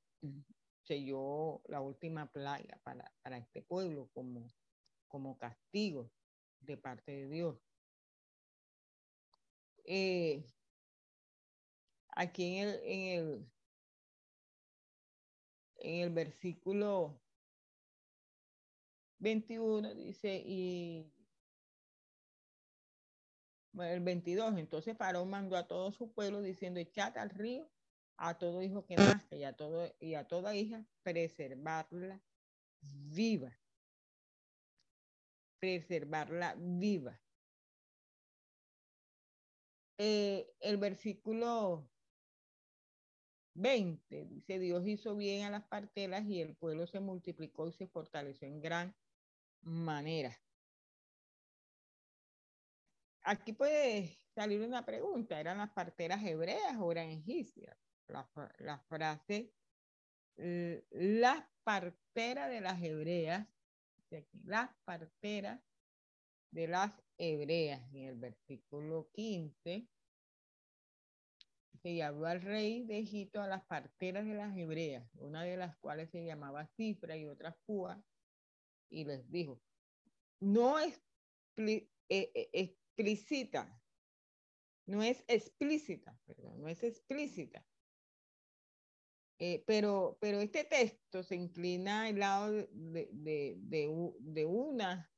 selló la última plaga para, para este pueblo como, como castigo de parte de Dios. Eh, aquí en el, en el, en el versículo 21 dice, y bueno, el 22, entonces Faraón mandó a todo su pueblo diciendo, echad al río a todo hijo que nazca y a, todo, y a toda hija, preservarla viva. Preservarla viva. Eh, el versículo 20 dice, Dios hizo bien a las parteras y el pueblo se multiplicó y se fortaleció en gran manera. Aquí puede salir una pregunta, ¿eran las parteras hebreas o eran egipcias? La, frase, las parteras de las hebreas, las parteras de las hebreas, en el versículo 15, se llamó al rey de Egipto a las parteras de las hebreas, una de las cuales se llamaba Cifra y otra Púa, y les dijo, no es eh, eh, explícita, no es explícita, perdón, no es explícita. Eh, pero, pero este texto se inclina al lado de, de, de, una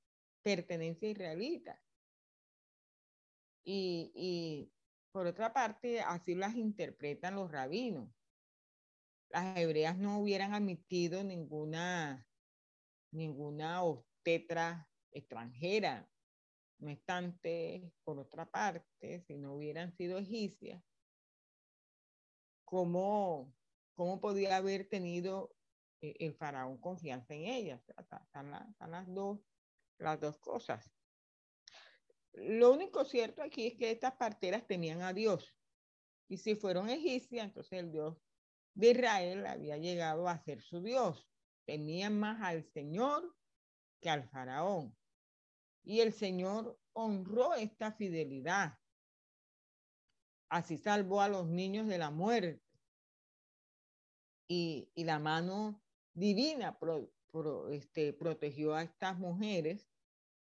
pertenencia israelita. Y, y, por otra parte, así las interpretan los rabinos. Las hebreas no hubieran admitido ninguna ninguna obstetra extranjera. No obstante, por otra parte, si no hubieran sido egipcias, ¿cómo, cómo podía haber tenido eh, el faraón confianza en ellas? Están, las, dos, las dos cosas. Lo único cierto aquí es que estas parteras tenían a Dios. Y si fueron egipcias, entonces el Dios de Israel había llegado a ser su Dios temían más al Señor que al faraón. Y el Señor honró esta fidelidad. Así salvó a los niños de la muerte. Y, la mano divina este, protegió a estas mujeres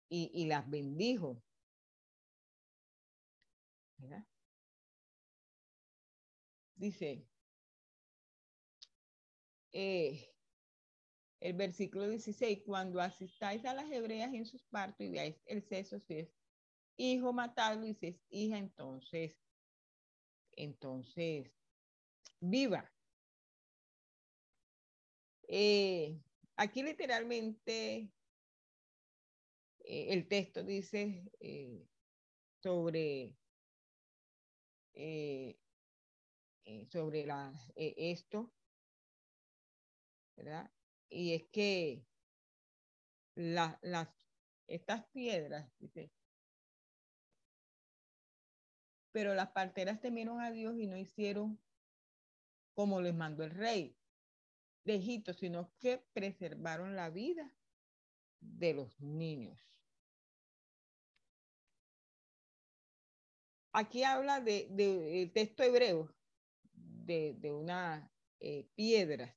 y, las bendijo. Dice, eh, el versículo 16, cuando asistáis a las hebreas en sus partos y veáis el seso, si es hijo matado y si es hija, entonces, entonces, viva. Eh, aquí literalmente eh, el texto dice eh, sobre, sobre la, esto, ¿verdad? Y es que las estas piedras, pero las parteras temieron a Dios y no hicieron como les mandó el rey de Egipto, sino que preservaron la vida de los niños. Aquí habla de, el texto hebreo de, una eh, piedra,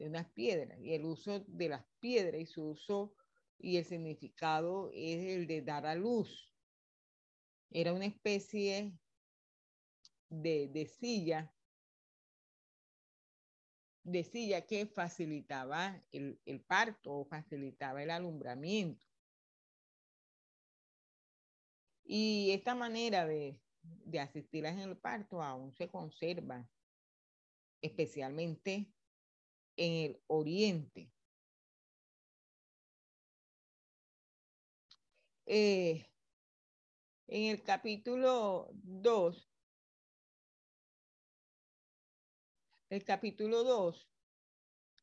de unas piedras, y el uso de las piedras y su uso y el significado es el de dar a luz. Era una especie de, de silla de silla que facilitaba el, parto o facilitaba el alumbramiento. Y esta manera de, de asistir en el parto aún se conserva, especialmente en el oriente. Eh, en el capítulo 2 El capítulo 2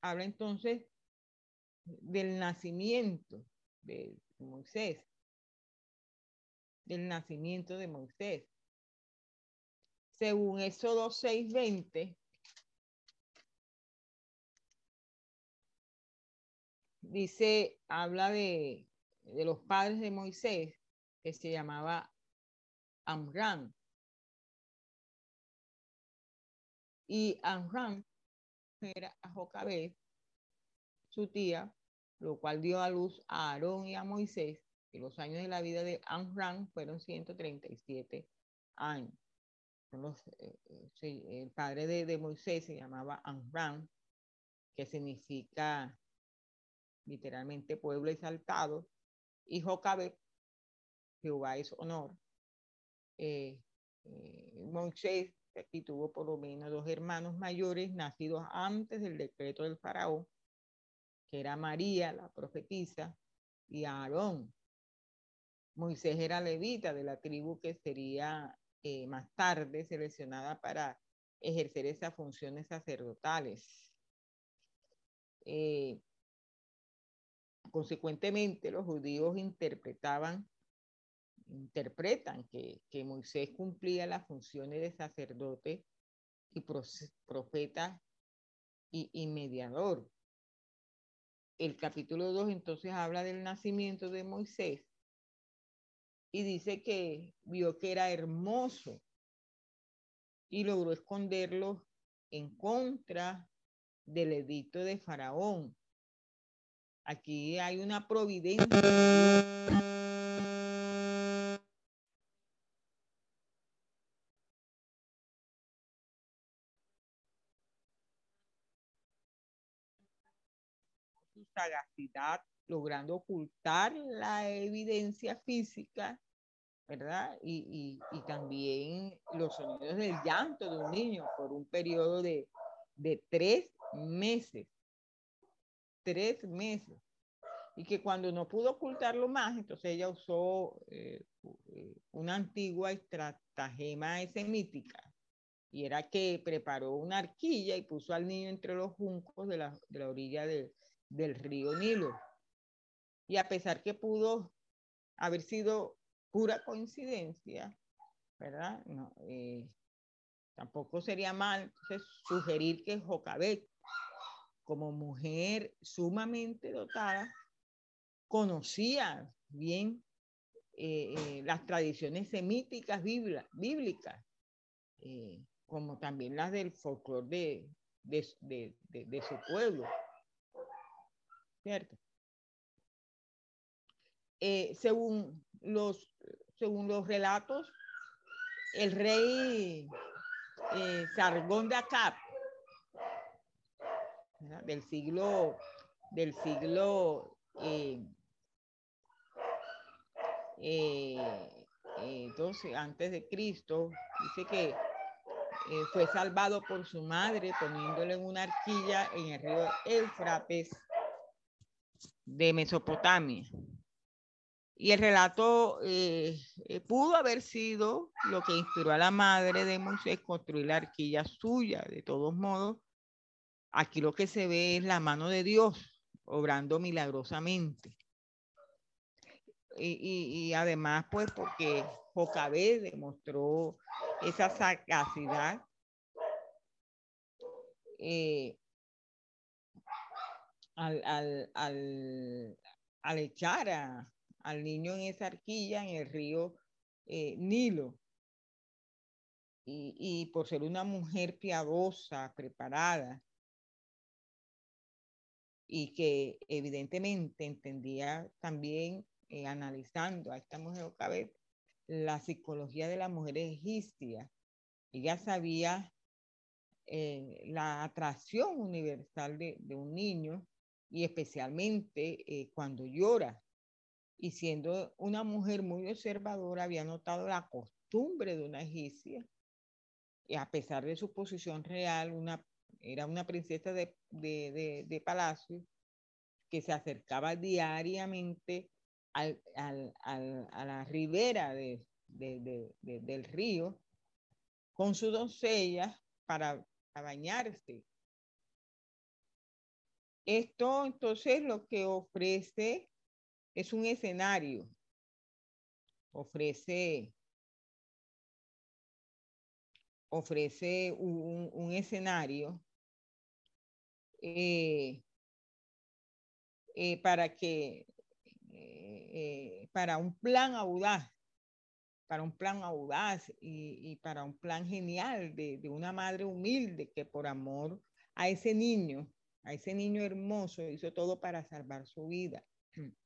habla entonces del nacimiento de Moisés, del nacimiento de Moisés. Según Éxodo 6:20, dice, habla de, de los padres de Moisés, que se llamaba Amram, Y Amram era a Jocabed, su tía, lo cual dio a luz a Aarón y a Moisés. Y los años de la vida de Amram fueron 137 años. Eh, eh, el padre de, Moisés se llamaba Amram, que significa literalmente pueblo exaltado, y Jocabed, Jehová es honor. Eh, Moisés y tuvo por lo menos dos hermanos mayores nacidos antes del decreto del faraón, que era María, la profetisa, y Aarón. Moisés era levita de la tribu que sería eh, más tarde seleccionada para ejercer esas funciones sacerdotales. Eh, consecuentemente, los judíos interpretaban interpretan que, Moisés cumplía las funciones de sacerdote y profeta y, mediador. El capítulo 2 entonces habla del nacimiento de Moisés y dice que vio que era hermoso y logró esconderlo en contra del edicto de Faraón. Aquí hay una providencia sagacidad, logrando ocultar la evidencia física, ¿verdad? Y, y, también los sonidos del llanto de un niño por un periodo de, de tres meses. Tres meses. Y que cuando no pudo ocultarlo más, entonces ella usó eh, una antigua estratagema semítica. Y era que preparó una arquilla y puso al niño entre los juncos de la, de la orilla de, del río Nilo. Y a pesar que pudo haber sido pura coincidencia, ¿verdad? No, eh, tampoco sería mal sugerir que Jocabet, como mujer sumamente dotada, conocía bien eh, eh, las tradiciones semíticas bíblicas, como también las del folclore de su pueblo. ¿cierto? Eh, según, los, según los relatos, el rey eh, Sargón de Acap, del siglo, del siglo eh, eh antes de Cristo, dice que fue salvado por su madre poniéndole en una arquilla en el río Éufrates de Mesopotamia. Y el relato eh, eh, pudo haber sido lo que inspiró a la madre de Moisés construir la arquilla suya. De todos modos, aquí lo que se ve es la mano de Dios obrando milagrosamente. y, además, pues, porque Jocabé demostró esa sagacidad eh, al, al, al, echar al niño en esa arquilla en el río eh, Nilo. Y, y por ser una mujer piadosa, preparada, y que evidentemente entendía también, eh, analizando a esta mujer Ocabet, la psicología de la mujer egipcia. Ella sabía eh, la atracción universal de, un niño y especialmente eh, cuando llora. Y siendo una mujer muy observadora, había notado la costumbre de una egipcia, y a pesar de su posición real, una era una princesa de, de, palacio que se acercaba diariamente al, a la ribera del río con su doncella para, bañarse. Esto entonces lo que ofrece es un escenario, ofrece, ofrece un escenario eh, eh, para que, eh, para un plan audaz, para un plan audaz y, para un plan genial de, una madre humilde que por amor a ese niño, a ese niño hermoso, hizo todo para salvar su vida.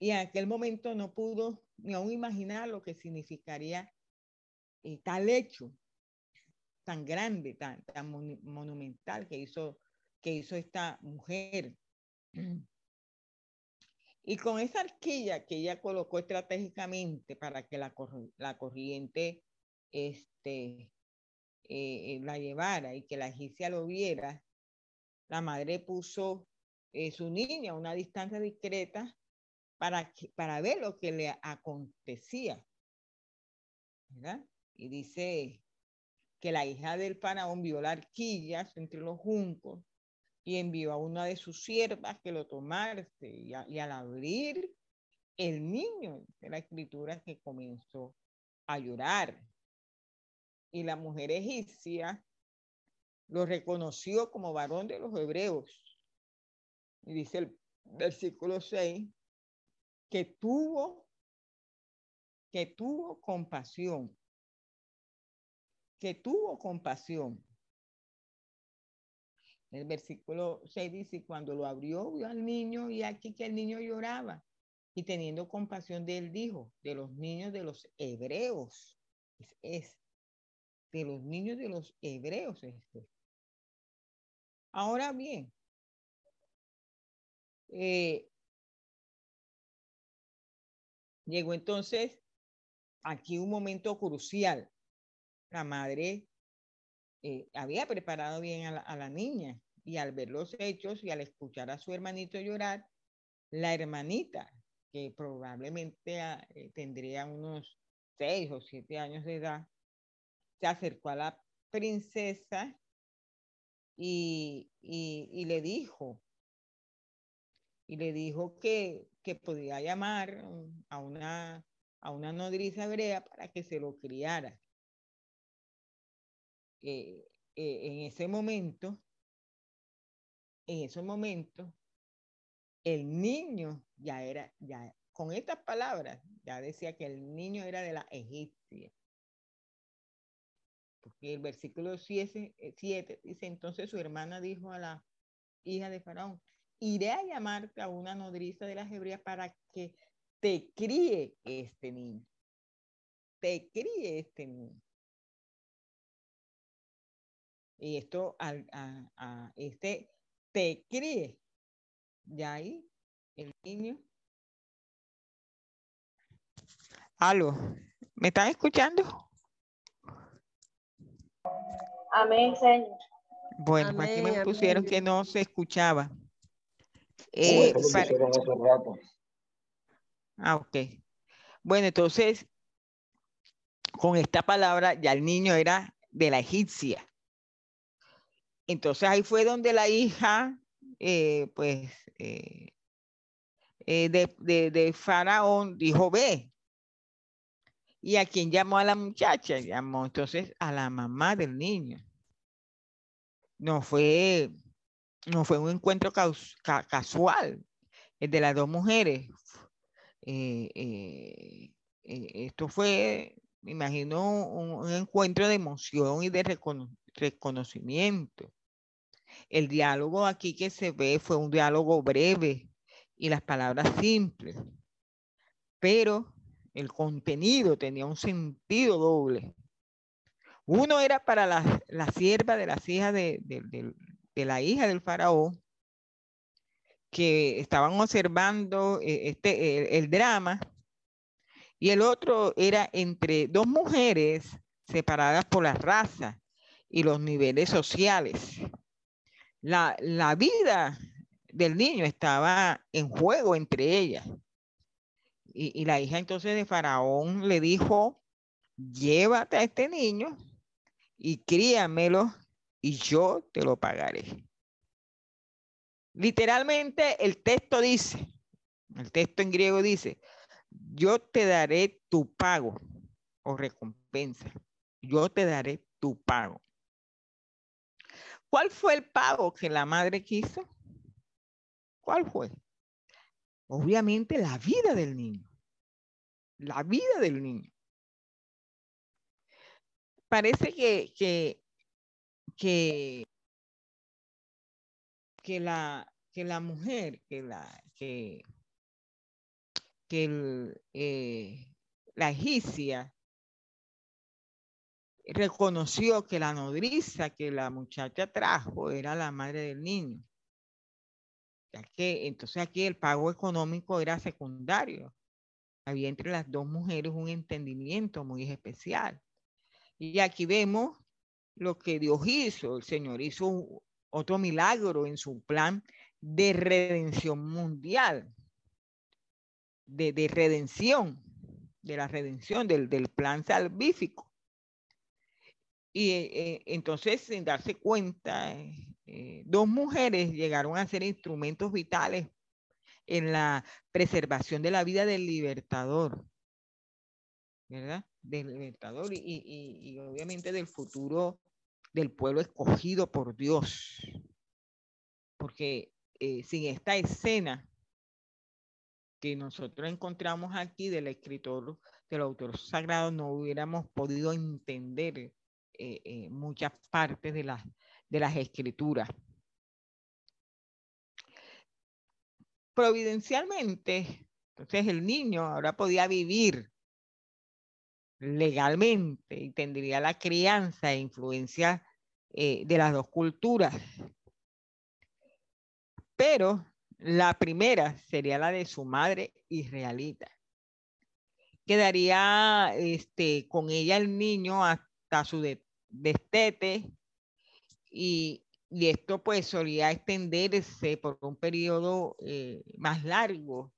Y en aquel momento no pudo ni aún imaginar lo que significaría tal hecho tan grande, tan, tan monumental que hizo que hizo esta mujer. Y con esa arquilla que ella colocó estratégicamente para que la, corriente este, eh, la llevara y que la egipcia lo viera, la madre puso eh, su niña a una distancia discreta para, para ver lo que le acontecía. Y dice que la hija del faraón vio la arquilla entre los juncos y envió a una de sus siervas que lo tomase y, al abrir el niño de la escritura que comenzó a llorar. Y la mujer egipcia lo reconoció como varón de los hebreos. Y dice el versículo 6, que tuvo, que tuvo compasión, que tuvo compasión el versículo 6 dice, cuando lo abrió, vio al niño y aquí que el niño lloraba. Y teniendo compasión de él, dijo, de los niños de los hebreos. Es, de los niños de los hebreos este. Ahora bien, eh, llegó entonces aquí un momento crucial. La madre eh, había preparado bien a la, niña y al ver los hechos y al escuchar a su hermanito llorar, la hermanita, que probablemente ah, eh, tendría unos seis o siete años de edad, se acercó a la princesa y, y, le dijo, y le dijo que, que podía llamar a una, a una nodriza hebrea para que se lo criara. Eh, eh, en ese momento, en ese momento, el niño ya era, ya con estas palabras, ya decía que el niño era de la egipcia. Porque el versículo 7, eh, dice, entonces su hermana dijo a la hija de Faraón, iré a llamarte a una nodriza de las hebreas para que te críe este niño. Te críe este niño. Y esto a, este te cree. Ya ahí el niño. Aló, ¿me están escuchando? Amén, Señor. Bueno, aquí me pusieron que no se escuchaba. Eh, Ah, ok. Bueno, entonces, con esta palabra ya el niño era de la egipcia. Entonces ahí fue donde la hija, eh, pues, eh, eh, de, Faraón dijo, ve. ¿Y a quién llamó a la muchacha? Llamó entonces a la mamá del niño. No fue, no fue un encuentro casual, el de las dos mujeres. Esto fue, me imagino, un, un encuentro de emoción y de recono- reconocimiento. El diálogo aquí que se ve fue un diálogo breve y las palabras simples, pero el contenido tenía un sentido doble. Uno era para la, la sierva de las hijas de, de- la hija del faraón, que estaban observando eh, este, eh, el drama, y el otro era entre dos mujeres separadas por la raza y los niveles sociales. La, la vida del niño estaba en juego entre ellas. Y, y la hija entonces de Faraón le dijo, llévate a este niño y críamelo y yo te lo pagaré. Literalmente el texto dice, el texto en griego dice, yo te daré tu pago o recompensa. Yo te daré tu pago. ¿Cuál fue el pago que la madre quiso? ¿Cuál fue? Obviamente la vida del niño. La vida del niño. Parece que, que, que, la, que la mujer, que la, que, que eh, la egipcia reconoció que la nodriza que la muchacha trajo era la madre del niño. Ya que entonces aquí el pago económico era secundario. Había entre las dos mujeres un entendimiento muy especial. Y aquí vemos lo que Dios hizo. El Señor hizo otro milagro en su plan de redención mundial, de, de redención, de la redención, del, del plan salvífico. Y eh, entonces, sin darse cuenta, eh, dos mujeres llegaron a ser instrumentos vitales en la preservación de la vida del libertador, ¿verdad? Del libertador y- y obviamente del futuro del pueblo escogido por Dios. Porque eh, sin esta escena que nosotros encontramos aquí del escritor, del autor sagrado, no hubiéramos podido entender eh, eh, muchas partes de las, de las escrituras. Providencialmente, entonces el niño ahora podía vivir legalmente y tendría la crianza e influencia eh, de las dos culturas. Pero la primera sería la de su madre israelita. Quedaría este, con ella el niño hasta su de- destete y, y esto pues solía extenderse por un periodo eh, más largo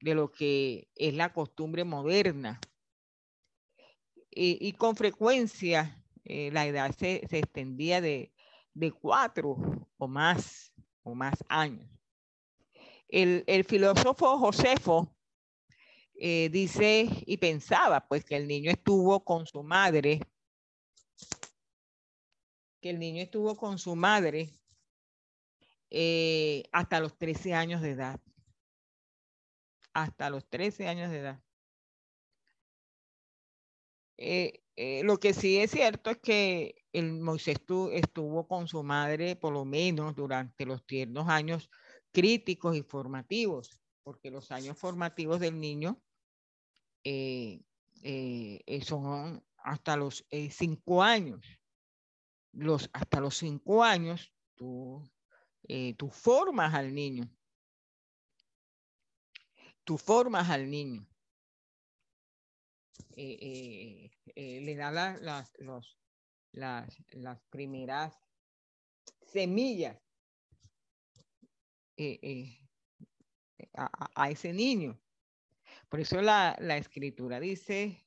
de lo que es la costumbre moderna. Y, con frecuencia eh, la edad se, se extendía de, de cuatro o más, o más años. El, el filósofo Josefo eh, dice y pensaba pues que el niño estuvo con su madre, que el niño estuvo con su madre eh, hasta los 13 años de edad. Hasta los 13 años de edad. Eh, eh, lo que sí es cierto es que el Moisés tu- estuvo con su madre por lo menos durante los tiernos años críticos y formativos, porque los años formativos del niño son hasta los cinco años. Los, hasta los cinco años tú, eh, tú formas al niño. Tú formas al niño. Eh, eh, le da la- las, los- las, las primeras semillas a- a ese niño. Por eso la, la escritura dice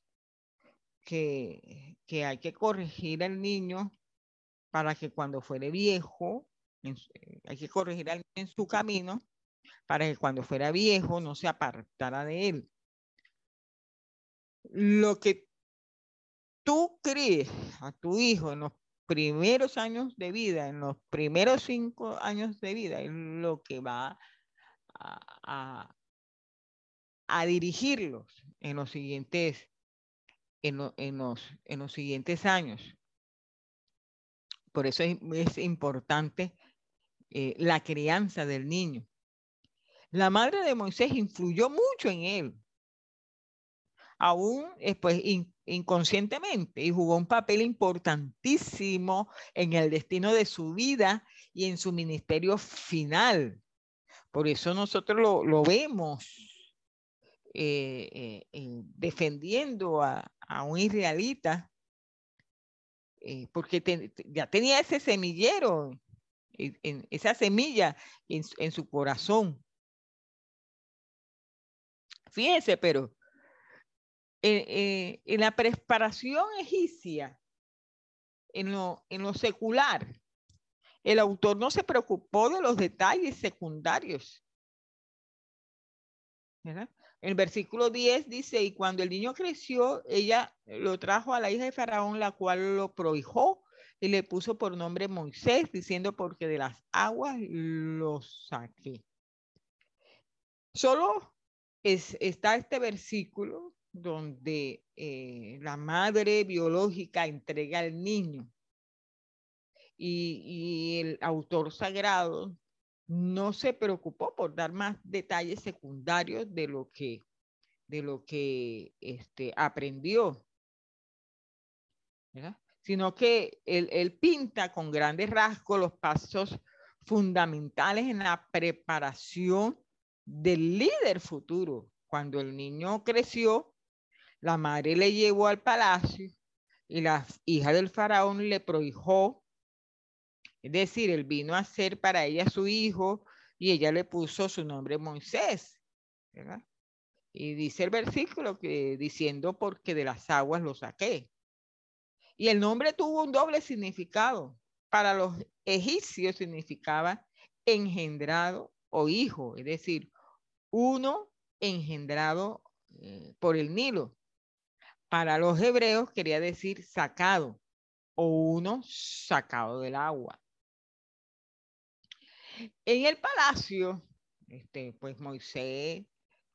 que, que hay que corregir al niño para que cuando fuere viejo, eh, hay que corregir en su camino para que cuando fuera viejo no se apartara de él. Lo que tú crees a tu hijo en los primeros años de vida, en los primeros cinco años de vida, es lo que va a, a, dirigirlos en los siguientes, en, en, los, en los siguientes años. Por eso es, importante eh, la crianza del niño. La madre de Moisés influyó mucho en él, aún después inconscientemente, y jugó un papel importantísimo en el destino de su vida y en su ministerio final. Por eso nosotros lo, vemos eh, eh, defendiendo a, un israelita, porque ya tenía ese semillero en, esa semilla en, su corazón. Fíjense, pero eh, eh, en la preparación egipcia, en lo, en lo secular, el autor no se preocupó de los detalles secundarios. El versículo 10 dice, y cuando el niño creció, ella lo trajo a la hija de Faraón, la cual lo prohijó y le puso por nombre Moisés, diciendo porque de las aguas los saqué. Solo es, está este versículo donde eh, la madre biológica entrega al niño y, y, el autor sagrado no se preocupó por dar más detalles secundarios de lo que, de lo que este, aprendió. sino que él, pinta con grandes rasgos los pasos fundamentales en la preparación del líder futuro. Cuando el niño creció, la madre le llevó al palacio y la hija del faraón le prohijó, es decir, él vino a ser para ella su hijo y ella le puso su nombre Moisés. Y dice el versículo que diciendo porque de las aguas lo saqué. Y el nombre tuvo un doble significado. Para los egipcios significaba engendrado o hijo, es decir, uno engendrado eh, por el Nilo. Para los hebreos quería decir sacado o uno sacado del agua. En el palacio, este, pues Moisés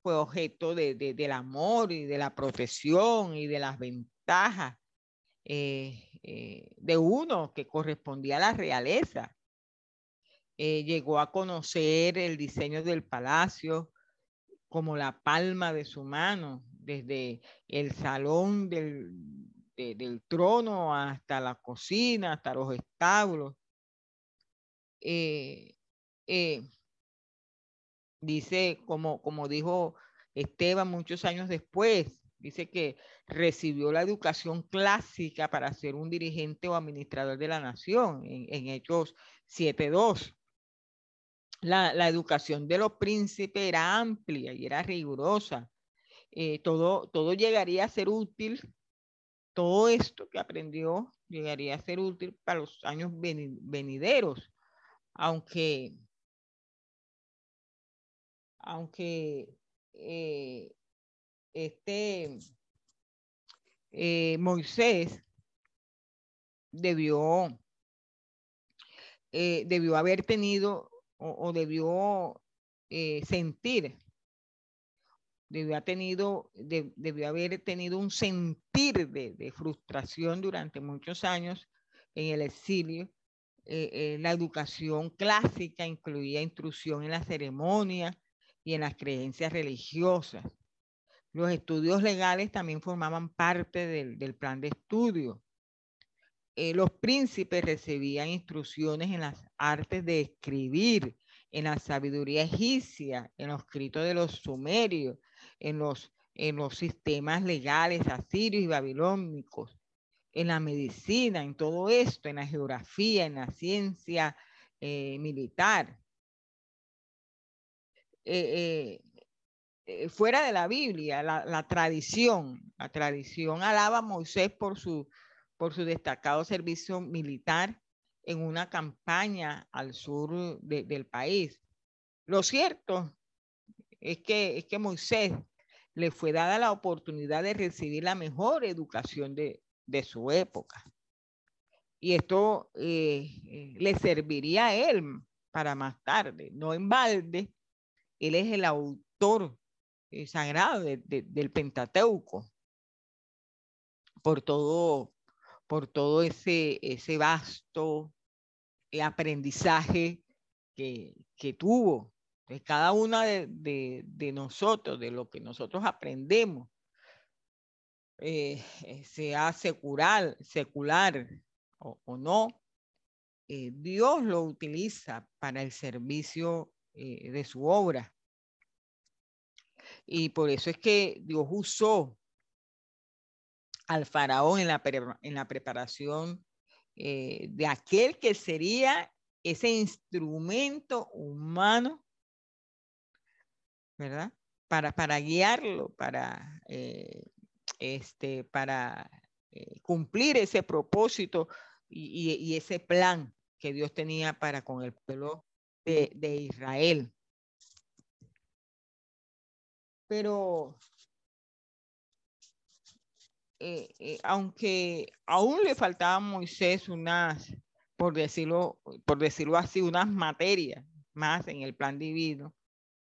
fue objeto de, del amor y de la protección y de las ventajas eh, eh, de uno que correspondía a la realeza. Eh, llegó a conocer el diseño del palacio como la palma de su mano, desde el salón del, del trono hasta la cocina, hasta los establos. Dice, como, como dijo Esteban muchos años después, Dice que recibió la educación clásica para ser un dirigente o administrador de la nación en, Hechos 7.2. La, la, educación de los príncipes era amplia y era rigurosa. Eh, todo, todo llegaría a ser útil, todo esto que aprendió llegaría a ser útil para los años venideros, aunque, aunque eh, este eh, Moisés debió, eh, debió haber tenido o, debió sentir, debió, haber tenido, debió haber tenido un sentir de, de, frustración durante muchos años en el exilio. la educación clásica incluía instrucción en la ceremonia y en las creencias religiosas. Los estudios legales también formaban parte del, plan de estudio. Eh, los príncipes recibían instrucciones en las artes de escribir, en la sabiduría egipcia, en los escritos de los sumerios, en los, en los sistemas legales asirios y babilónicos, en la medicina, en todo esto, en la geografía, en la ciencia eh, militar. Eh, eh, fuera de la Biblia, la, tradición, la tradición alaba a Moisés por su, por su destacado servicio militar en una campaña al sur del país. lo cierto es que, es que Moisés le fue dada la oportunidad de recibir la mejor educación de, de su época. Y esto eh, eh, le serviría a él para más tarde, no en balde. Él es el autor eh, sagrado del Pentateuco por todo, por todo ese, ese vasto aprendizaje que, que tuvo. de cada una de, de, nosotros, de lo que nosotros aprendemos, sea secular, secular o, no, eh, Dios lo utiliza para el servicio eh, de su obra. Y por eso es que Dios usó al faraón en la, en la preparación eh, de aquel que sería ese instrumento humano, ¿verdad? Para, para guiarlo, para, este, para cumplir ese propósito y, ese plan que Dios tenía para con el pueblo de, Israel. Pero eh, eh, aunque aún le faltaba a Moisés unas, por decirlo, por decirlo así, unas materias más en el plan divino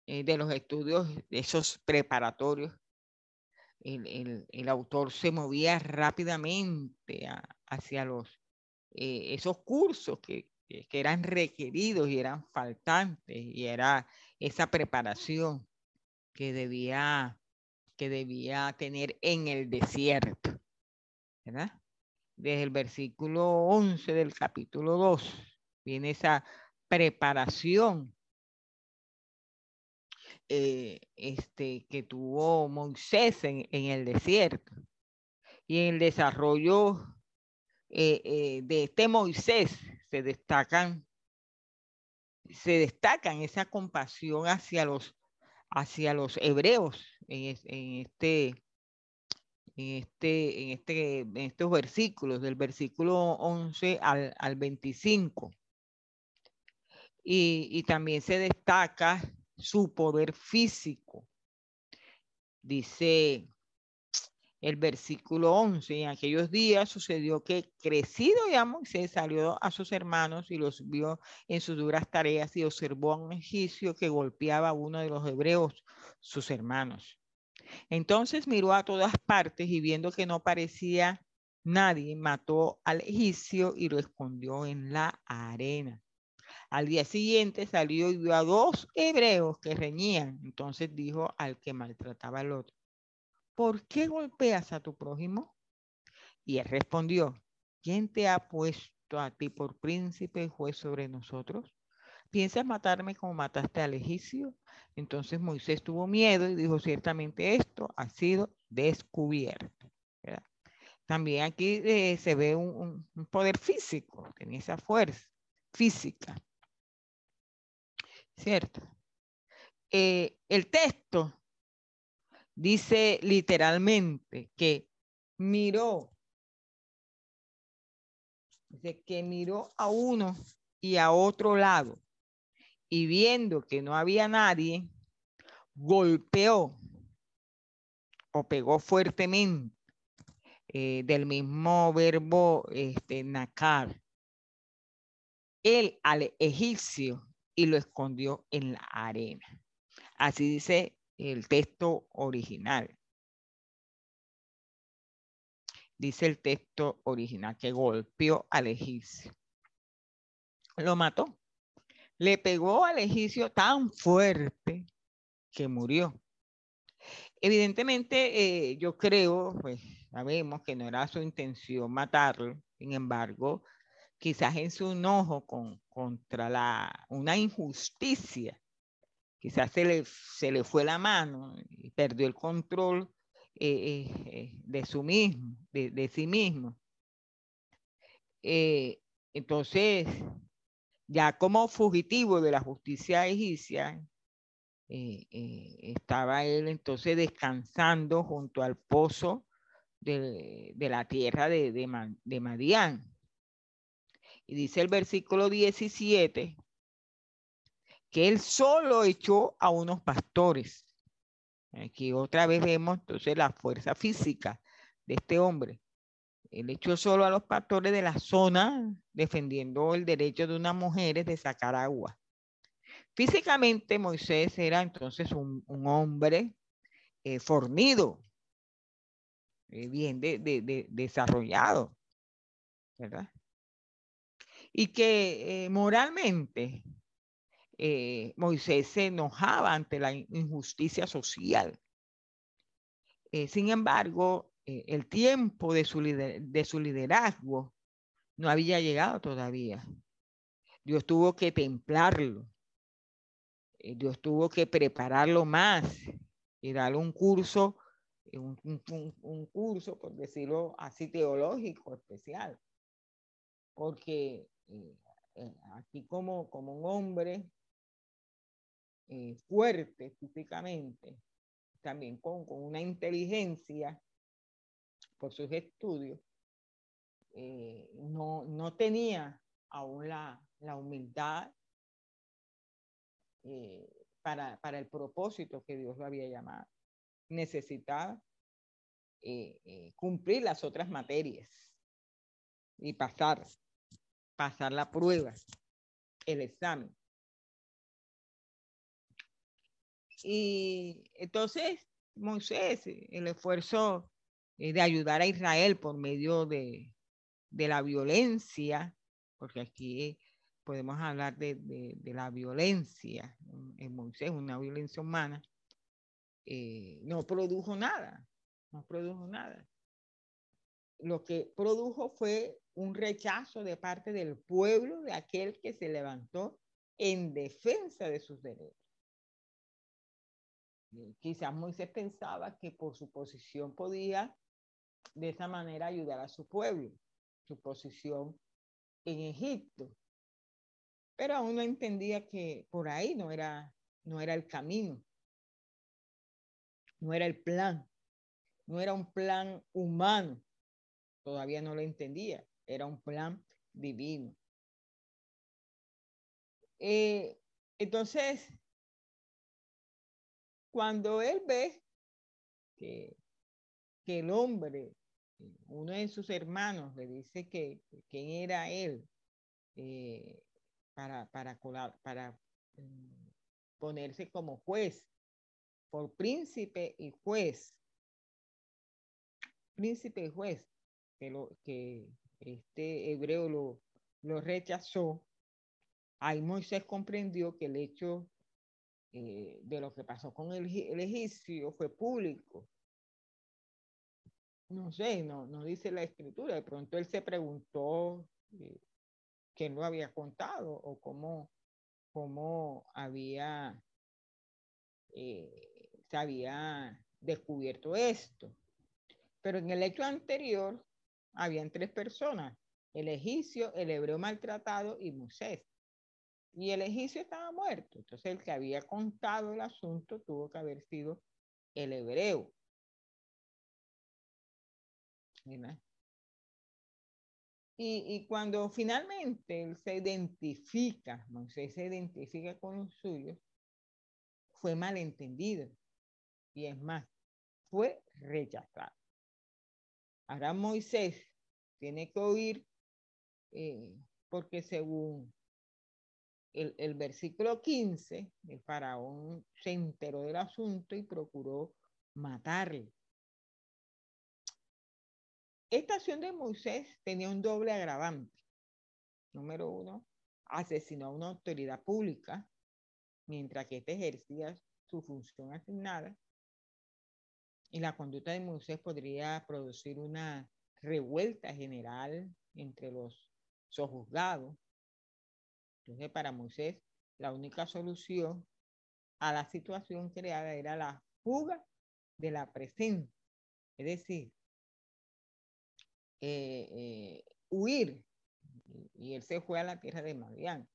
eh, de los estudios, de esos preparatorios, el, el, autor se movía rápidamente hacia los esos cursos que, que, eran requeridos y eran faltantes y era esa preparación que debía, que debía tener en el desierto. ¿verdad? Desde el versículo 11 del capítulo 2 viene esa preparación eh, este, que tuvo Moisés en, el desierto y en el desarrollo eh, eh, de este Moisés se destacan, se destacan esa compasión hacia los, hacia los hebreos en, este, en este, en este, en estos versículos, del versículo 11 al, al 25. Y, y, también se destaca su poder físico. Dice el versículo 11. En aquellos días sucedió que crecido ya Moisés salió a sus hermanos y los vio en sus duras tareas y observó a un egipcio que golpeaba a uno de los hebreos, sus hermanos. Entonces miró a todas partes y viendo que no parecía nadie, mató al egipcio y lo escondió en la arena. Al día siguiente salió y vio a dos hebreos que reñían. Entonces dijo al que maltrataba al otro, ¿por qué golpeas a tu prójimo? Y él respondió, ¿quién te ha puesto a ti por príncipe y juez sobre nosotros? ¿Piensas matarme como mataste al egipcio? Entonces Moisés tuvo miedo y dijo, ciertamente esto ha sido descubierto. También aquí eh, se ve un, poder físico, tenía esa fuerza física. ¿Cierto? Eh, el texto Dice literalmente que miró, dice que miró a uno y a otro lado y viendo que no había nadie, golpeó o pegó fuertemente eh, del mismo verbo este, nacar, él al egipcio y lo escondió en la arena. Así dice el texto original. Dice el texto original que golpeó al egipcio. Lo mató. Le pegó al egipcio tan fuerte que murió. Evidentemente, eh, yo creo, pues sabemos que no era su intención matarlo, sin embargo, quizás en su enojo con, contra la, una injusticia quizás se le, se le fue la mano y perdió el control eh, eh, eh, de, su mismo, de, sí mismo. entonces, ya como fugitivo de la justicia egipcia, estaba él entonces descansando junto al pozo de, la tierra de, de, de Madián. Y dice el versículo 17 que él solo echó a unos pastores. Aquí otra vez vemos entonces la fuerza física de este hombre. Él echó solo a los pastores de la zona defendiendo el derecho de unas mujeres de sacar agua. Físicamente Moisés era entonces un, hombre eh, fornido, eh, bien desarrollado, ¿verdad? Y que eh, moralmente Moisés se enojaba ante la injusticia social. sin embargo, el tiempo de su, de su liderazgo no había llegado todavía. Dios tuvo que templarlo. Dios tuvo que prepararlo más y darle un curso, eh, un, curso, por decirlo así, teológico especial. Porque eh, eh, aquí como, como un hombre fuerte físicamente, también con, una inteligencia por sus estudios, no, no, tenía aún la, la humildad para, para el propósito que Dios lo había llamado. Necesitaba eh, eh, cumplir las otras materias y pasar, pasar la prueba, el examen. Y entonces Moisés, el esfuerzo eh, de ayudar a Israel por medio de, de la violencia, porque aquí podemos hablar de, la violencia en Moisés, una violencia humana, eh, no produjo nada, no produjo nada. Lo que produjo fue un rechazo de parte del pueblo de aquel que se levantó en defensa de sus derechos. Quizás Moisés pensaba que por su posición podía de esa manera ayudar a su pueblo, su posición en Egipto pero aún no entendía que por ahí no era, no era el camino, no era el plan, no era un plan humano, todavía no lo entendía, era un plan divino. Eh, entonces, cuando él ve que, que, el hombre, uno de sus hermanos, le dice que quién era él, eh, para, para, para mm, ponerse como juez, por príncipe y juez. Príncipe y juez, que, lo, que este hebreo lo, lo rechazó. Ahí Moisés comprendió que el hecho eh, de lo que pasó con el, egipcio fue público. No sé, no, no dice la escritura. De pronto él se preguntó eh, quién lo había contado o cómo, cómo había, eh, había descubierto esto. Pero en el hecho anterior habían tres personas, el egipcio, el hebreo maltratado y Moisés. Y el egipcio estaba muerto. Entonces el que había contado el asunto tuvo que haber sido el hebreo. Y, cuando finalmente él se identifica, Moisés se identifica con los suyos, fue malentendido. Y es más, fue rechazado. Ahora Moisés tiene que oír, eh, porque según el, versículo 15, el faraón se enteró del asunto y procuró matarle. Esta acción de Moisés tenía un doble agravante. Número uno, asesinó a una autoridad pública mientras que éste ejercía su función asignada. Y la conducta de Moisés podría producir una revuelta general entre los sojuzgados. Entonces, para Moisés, la única solución a la situación creada era la fuga de la presencia. Es decir, eh, eh, huir. Y él se fue a la tierra de Madián.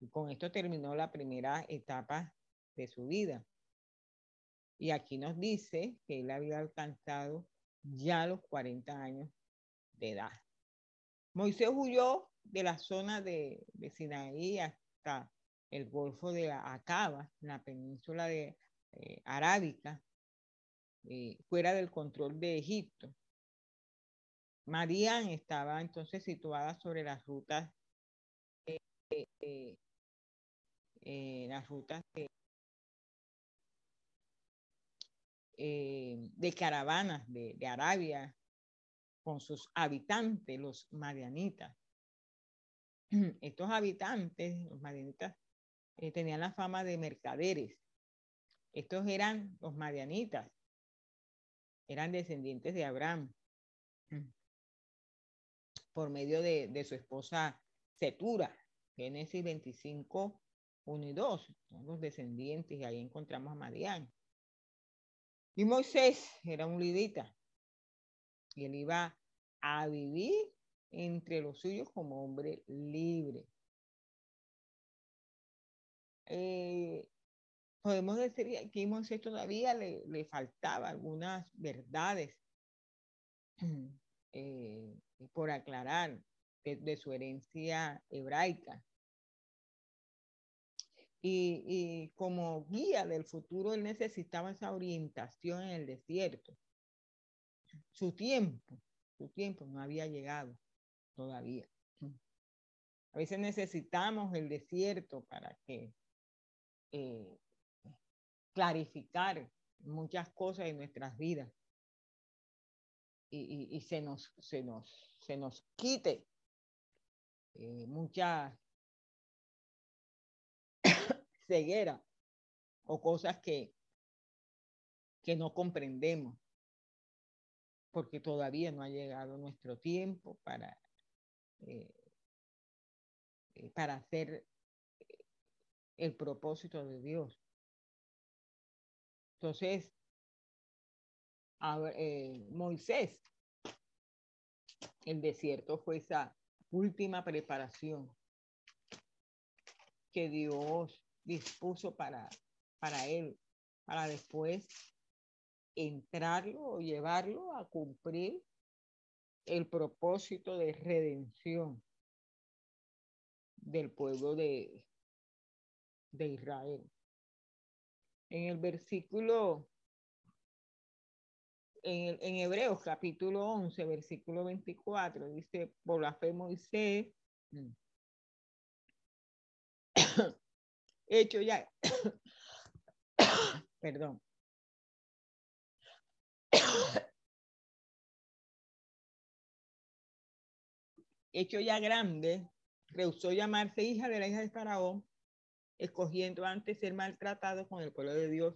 Y con esto terminó la primera etapa de su vida. Y aquí nos dice que él había alcanzado ya los 40 años de edad. Moisés huyó de la zona de, de Sinaí hasta el Golfo de Acaba, la península de eh, Arábica, eh, fuera del control de Egipto. Marián estaba entonces situada sobre las rutas, las rutas de, de caravanas de Arabia con sus habitantes, los marianitas. Estos habitantes, los marianitas, eh, tenían la fama de mercaderes. Estos eran los marianitas, eran descendientes de Abraham por medio de, su esposa Setura, Génesis 25, 1 y 2, son los descendientes, y ahí encontramos a Madián. Y Moisés era un lidita, y él iba a vivir entre los suyos como hombre libre. Eh, podemos decir que Moisés todavía le, le faltaba algunas verdades eh, por aclarar de, su herencia hebraica. Y, y, como guía del futuro, él necesitaba esa orientación en el desierto. Su tiempo, su tiempo no había llegado todavía. A veces necesitamos el desierto para que eh, clarificar muchas cosas en nuestras vidas y, se, nos, se, nos, se nos quite eh, mucha ceguera o cosas que, que no comprendemos porque todavía no ha llegado nuestro tiempo para, eh, eh, para hacer el propósito de Dios. Entonces, eh, Moisés, el desierto fue esa última preparación que Dios dispuso para, para él, para después entrarlo o llevarlo a cumplir el propósito de redención del pueblo de, de Israel. En el versículo, en, en Hebreos capítulo 11, versículo 24, dice, por la fe Moisés, hecho ya, perdón, hecho ya grande, rehusó llamarse hija de la hija de Faraón, escogiendo antes ser maltratado con el pueblo de Dios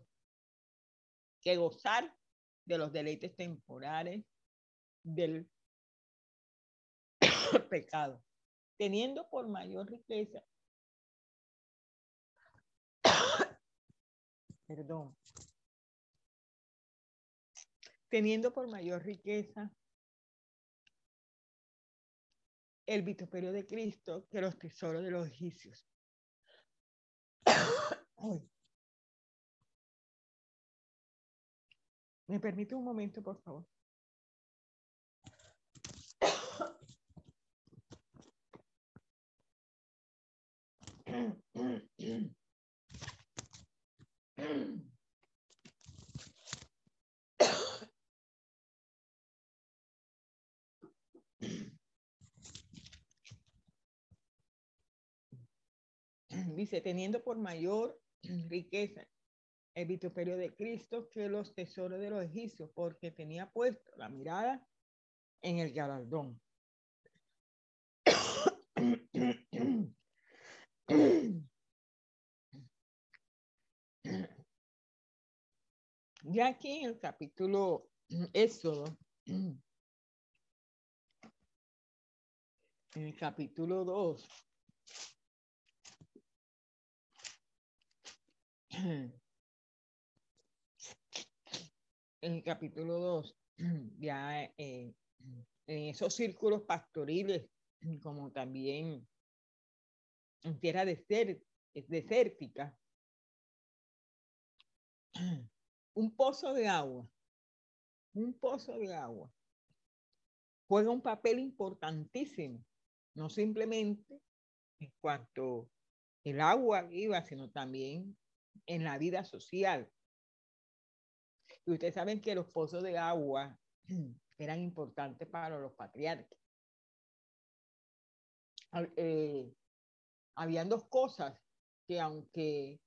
que gozar de los deleites temporales del pecado, teniendo por mayor riqueza, perdón, teniendo por mayor riqueza el vituperio de Cristo que los tesoros de los egipcios. ¿Me permite un momento, por favor? dice, teniendo por mayor riqueza el vituperio de Cristo que los tesoros de los egipcios, porque tenía puesto la mirada en el galardón. Ya aquí en el capítulo Éxodo, en el capítulo 2, el capítulo 2, ya eh, en esos círculos pastoriles, como también en tierra desértica, un pozo de agua, un pozo de agua, juega un papel importantísimo, no simplemente en cuanto el agua viva, sino también en la vida social. Y ustedes saben que los pozos de agua eran importantes para los patriarcas. Eh, habían dos cosas que aunque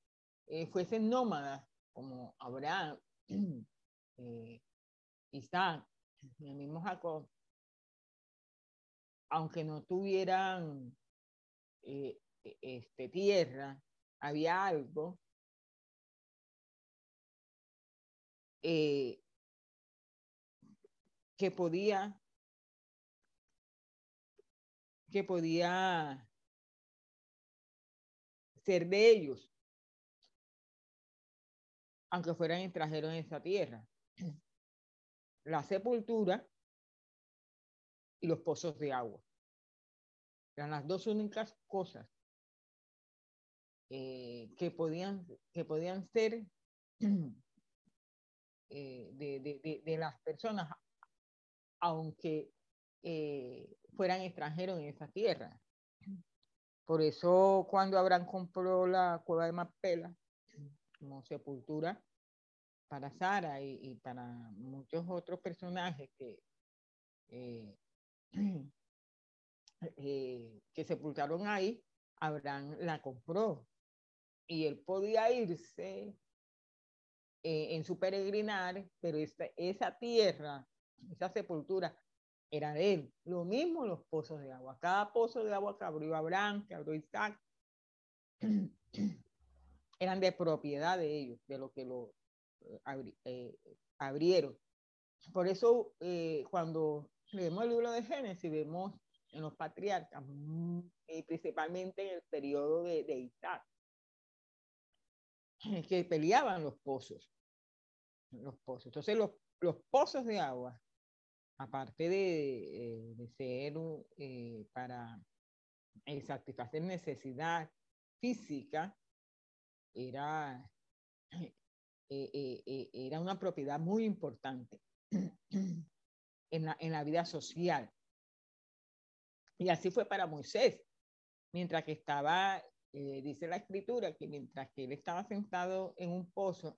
eh, fuesen nómadas, como Abraham, eh, Isaac, el mismo Jacob, aunque no tuvieran eh, e, este, tierra, había algo eh, que podía que podía ser de ellos, aunque fueran extranjeros en esa tierra. La sepultura y los pozos de agua. Eran las dos únicas cosas eh, que, podían, que podían ser eh, de, las personas, aunque eh, fueran extranjeros en esa tierra. Por eso cuando Abraham compró la cueva de Mapela como sepultura para Sara y, para muchos otros personajes que, eh, que sepultaron ahí, Abraham la compró y él podía irse eh, en su peregrinar, pero esa tierra, esa sepultura, era de él. Lo mismo los pozos de agua. Cada pozo de agua que abrió Abraham, que abrió Isaac, eran de propiedad de ellos, de lo que lo abri, eh, abrieron. Por eso, eh, cuando leemos el libro de Génesis, vemos en los patriarcas, y principalmente en el periodo de, de Isaac, que peleaban los pozos. Los pozos. Entonces, los, los pozos de agua aparte de, eh, ser eh, para eh, satisfacer necesidad física, era, era una propiedad muy importante en la, en la vida social. Y así fue para Moisés, mientras que estaba, dice la escritura, que mientras que él estaba sentado en un pozo,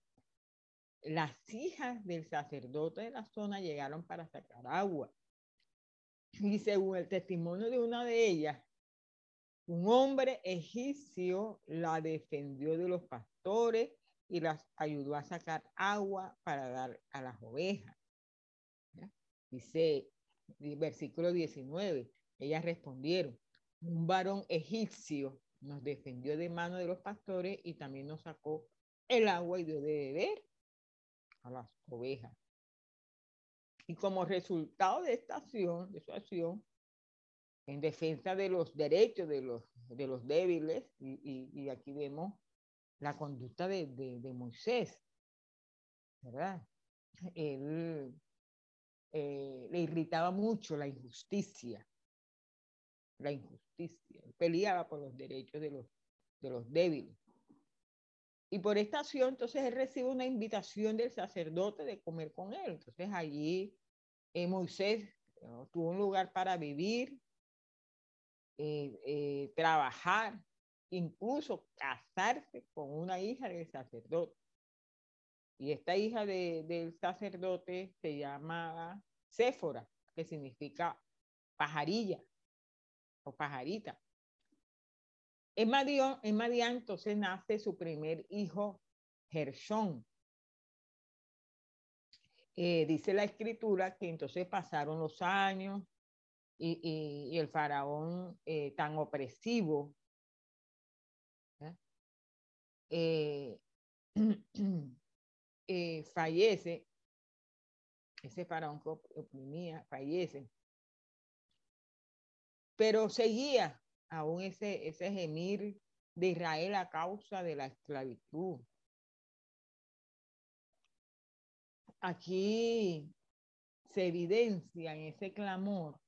las hijas del sacerdote de la zona llegaron para sacar agua. Y según el testimonio de una de ellas, un hombre egipcio la defendió de los pastores y las ayudó a sacar agua para dar a las ovejas. Dice, versículo 19, ellas respondieron, un varón egipcio nos defendió de mano de los pastores y también nos sacó el agua y dio de beber a las ovejas. Y como resultado de esta acción, de su acción, en defensa de los derechos de los, de los débiles, y, aquí vemos la conducta de, de, Moisés, ¿verdad? Él eh, le irritaba mucho la injusticia, la injusticia, peleaba por los derechos de los, de los débiles. Y por esta acción, entonces él recibe una invitación del sacerdote de comer con él. Entonces allí eh, Moisés tuvo un lugar para vivir, eh, eh, trabajar, incluso casarse con una hija del sacerdote. Y esta hija de, del sacerdote se llamaba Séfora, que significa pajarilla o pajarita. En Madián, en Madián entonces nace su primer hijo, Gershón. Eh, dice la escritura que entonces pasaron los años y, el faraón eh, tan opresivo eh, fallece, ese faraón que oprimía, fallece, pero seguía aún ese, ese gemir de Israel a causa de la esclavitud. Aquí se evidencia en ese clamor.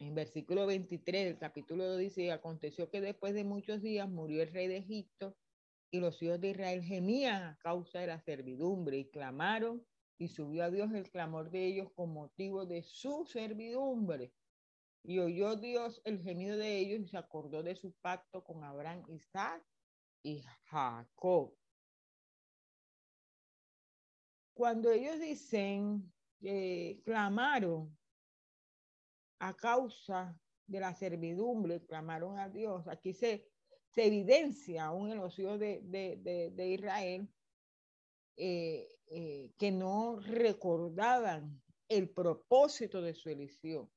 En versículo 23 del capítulo dice, aconteció que después de muchos días murió el rey de Egipto y los hijos de Israel gemían a causa de la servidumbre y clamaron y subió a Dios el clamor de ellos con motivo de su servidumbre Y oyó Dios el gemido de ellos y se acordó de su pacto con Abraham, Isaac y Jacob. Cuando ellos dicen que clamaron a causa de la servidumbre, clamaron a Dios, aquí se, se evidencia aún en los hijos de, de, de, Israel eh, eh, que no recordaban el propósito de su elección.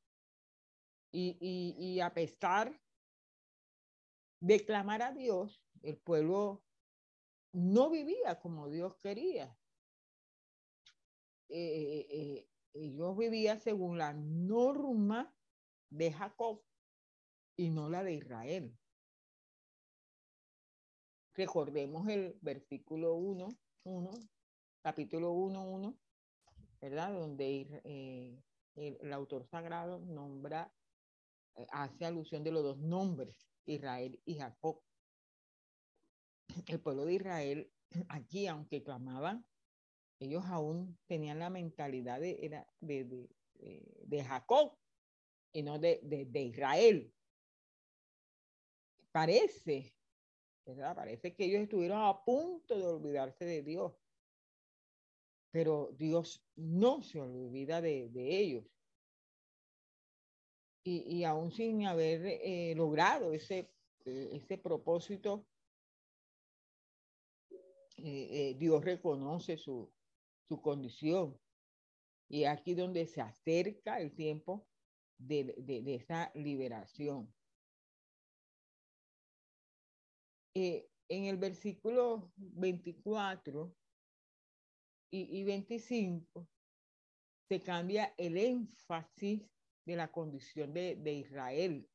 Y, y, y, a pesar de clamar a Dios, el pueblo no vivía como Dios quería. Eh, eh, ellos vivían según la norma de Jacob y no la de Israel. Recordemos el versículo 1, 1 capítulo 1, 1, ¿verdad? Donde eh, el, autor sagrado nombra, eh, hace alusión de los dos nombres, Israel y Jacob. El pueblo de Israel, aquí, aunque clamaban, ellos aún tenían la mentalidad de, era de, de, Jacob y no de, de, Israel. Parece, ¿verdad? Parece que ellos estuvieron a punto de olvidarse de Dios pero Dios no se olvida de, ellos. Y, aún sin haber eh, logrado ese, eh, ese propósito, eh, Dios reconoce su, su condición. Y aquí donde se acerca el tiempo de, de, esa liberación. en el versículo 24 y, 25 se cambia el énfasis de la condición de, Israel.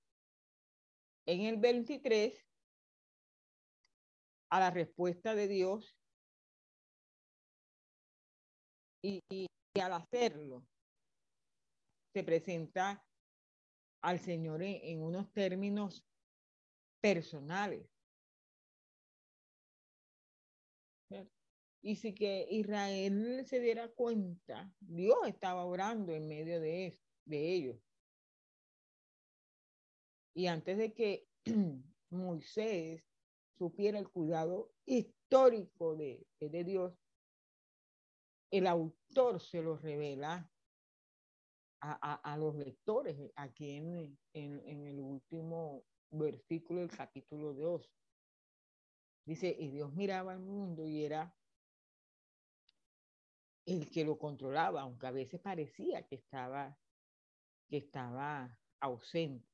En el 23, a la respuesta de Dios y, al hacerlo, se presenta al Señor en unos términos personales. Y si que Israel se diera cuenta, Dios estaba orando en medio de, de ellos. Y antes de que Moisés supiera el cuidado histórico de, de Dios, el autor se lo revela a, a, los lectores aquí en, en, en, el último versículo del capítulo 2. Dice, y Dios miraba al mundo y era el que lo controlaba, aunque a veces parecía que estaba, que estaba ausente.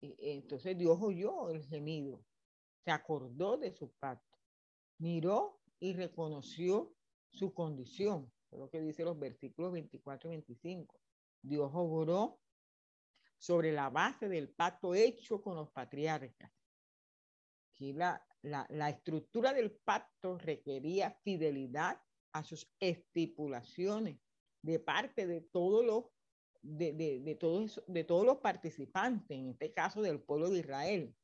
Entonces Dios oyó el gemido, se acordó de su pacto, miró y reconoció su condición, lo que dice los versículos 24 y 25. Dios obró sobre la base del pacto hecho con los patriarcas. Aquí la, la, estructura del pacto requería fidelidad a sus estipulaciones de parte de todos los de, de, todos, de todos los participantes, en este caso del pueblo de Israel.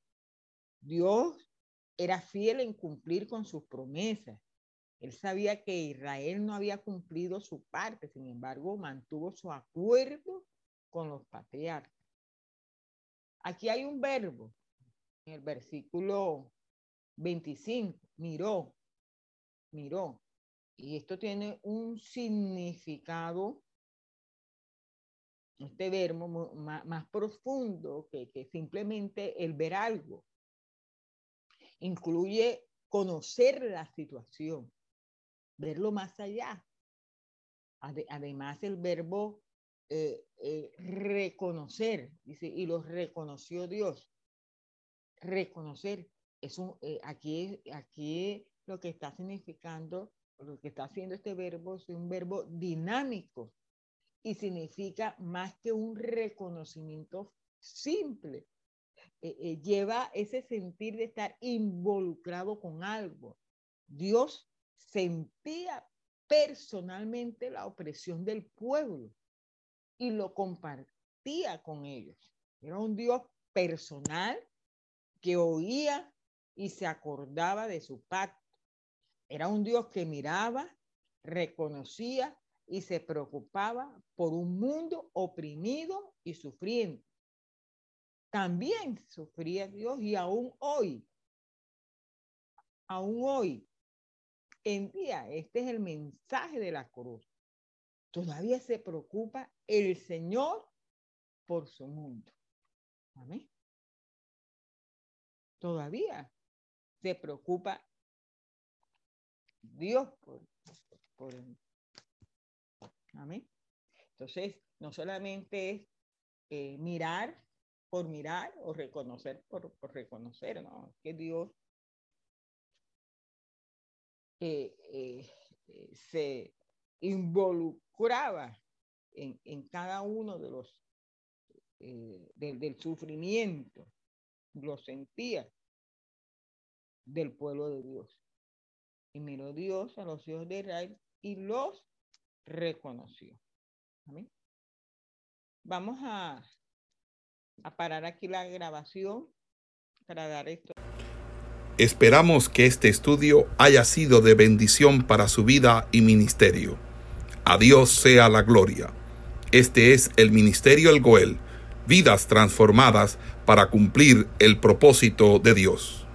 Dios era fiel en cumplir con sus promesas. Él sabía que Israel no había cumplido su parte, sin embargo, mantuvo su acuerdo con los patriarcas. Aquí hay un verbo en el versículo 25, miró, miró. Y esto tiene un significado, este verbo más, profundo que, que simplemente el ver algo. Incluye conocer la situación, verlo más allá. además, el verbo eh, eh, reconocer, dice, y lo reconoció Dios. Reconocer es un, eh, aquí, aquí lo que está significando, lo que está haciendo este verbo es un verbo dinámico y significa más que un reconocimiento simple. Eh, eh, lleva ese sentir de estar involucrado con algo. Dios sentía personalmente la opresión del pueblo y lo compartía con ellos. Era un Dios personal que oía y se acordaba de su pacto. Era un Dios que miraba, reconocía y se preocupaba por un mundo oprimido y sufriendo. También sufría Dios y aún hoy, aún hoy, en día, este es el mensaje de la cruz. Todavía se preocupa el Señor por su mundo. Amén. Todavía se preocupa Dios por, por, Amén. Entonces, no solamente es eh, mirar por mirar o reconocer por, reconocer, ¿no? Que Dios eh, eh, se involucraba en, en, cada uno de los del sufrimiento, lo sentía del pueblo de Dios. Y miró Dios a los hijos de Israel y los reconoció. Vamos a, a parar aquí la grabación para dar esto. Esperamos que este estudio haya sido de bendición para su vida y ministerio. A Dios sea la gloria. Este es el Ministerio El Goel, vidas transformadas para cumplir el propósito de Dios.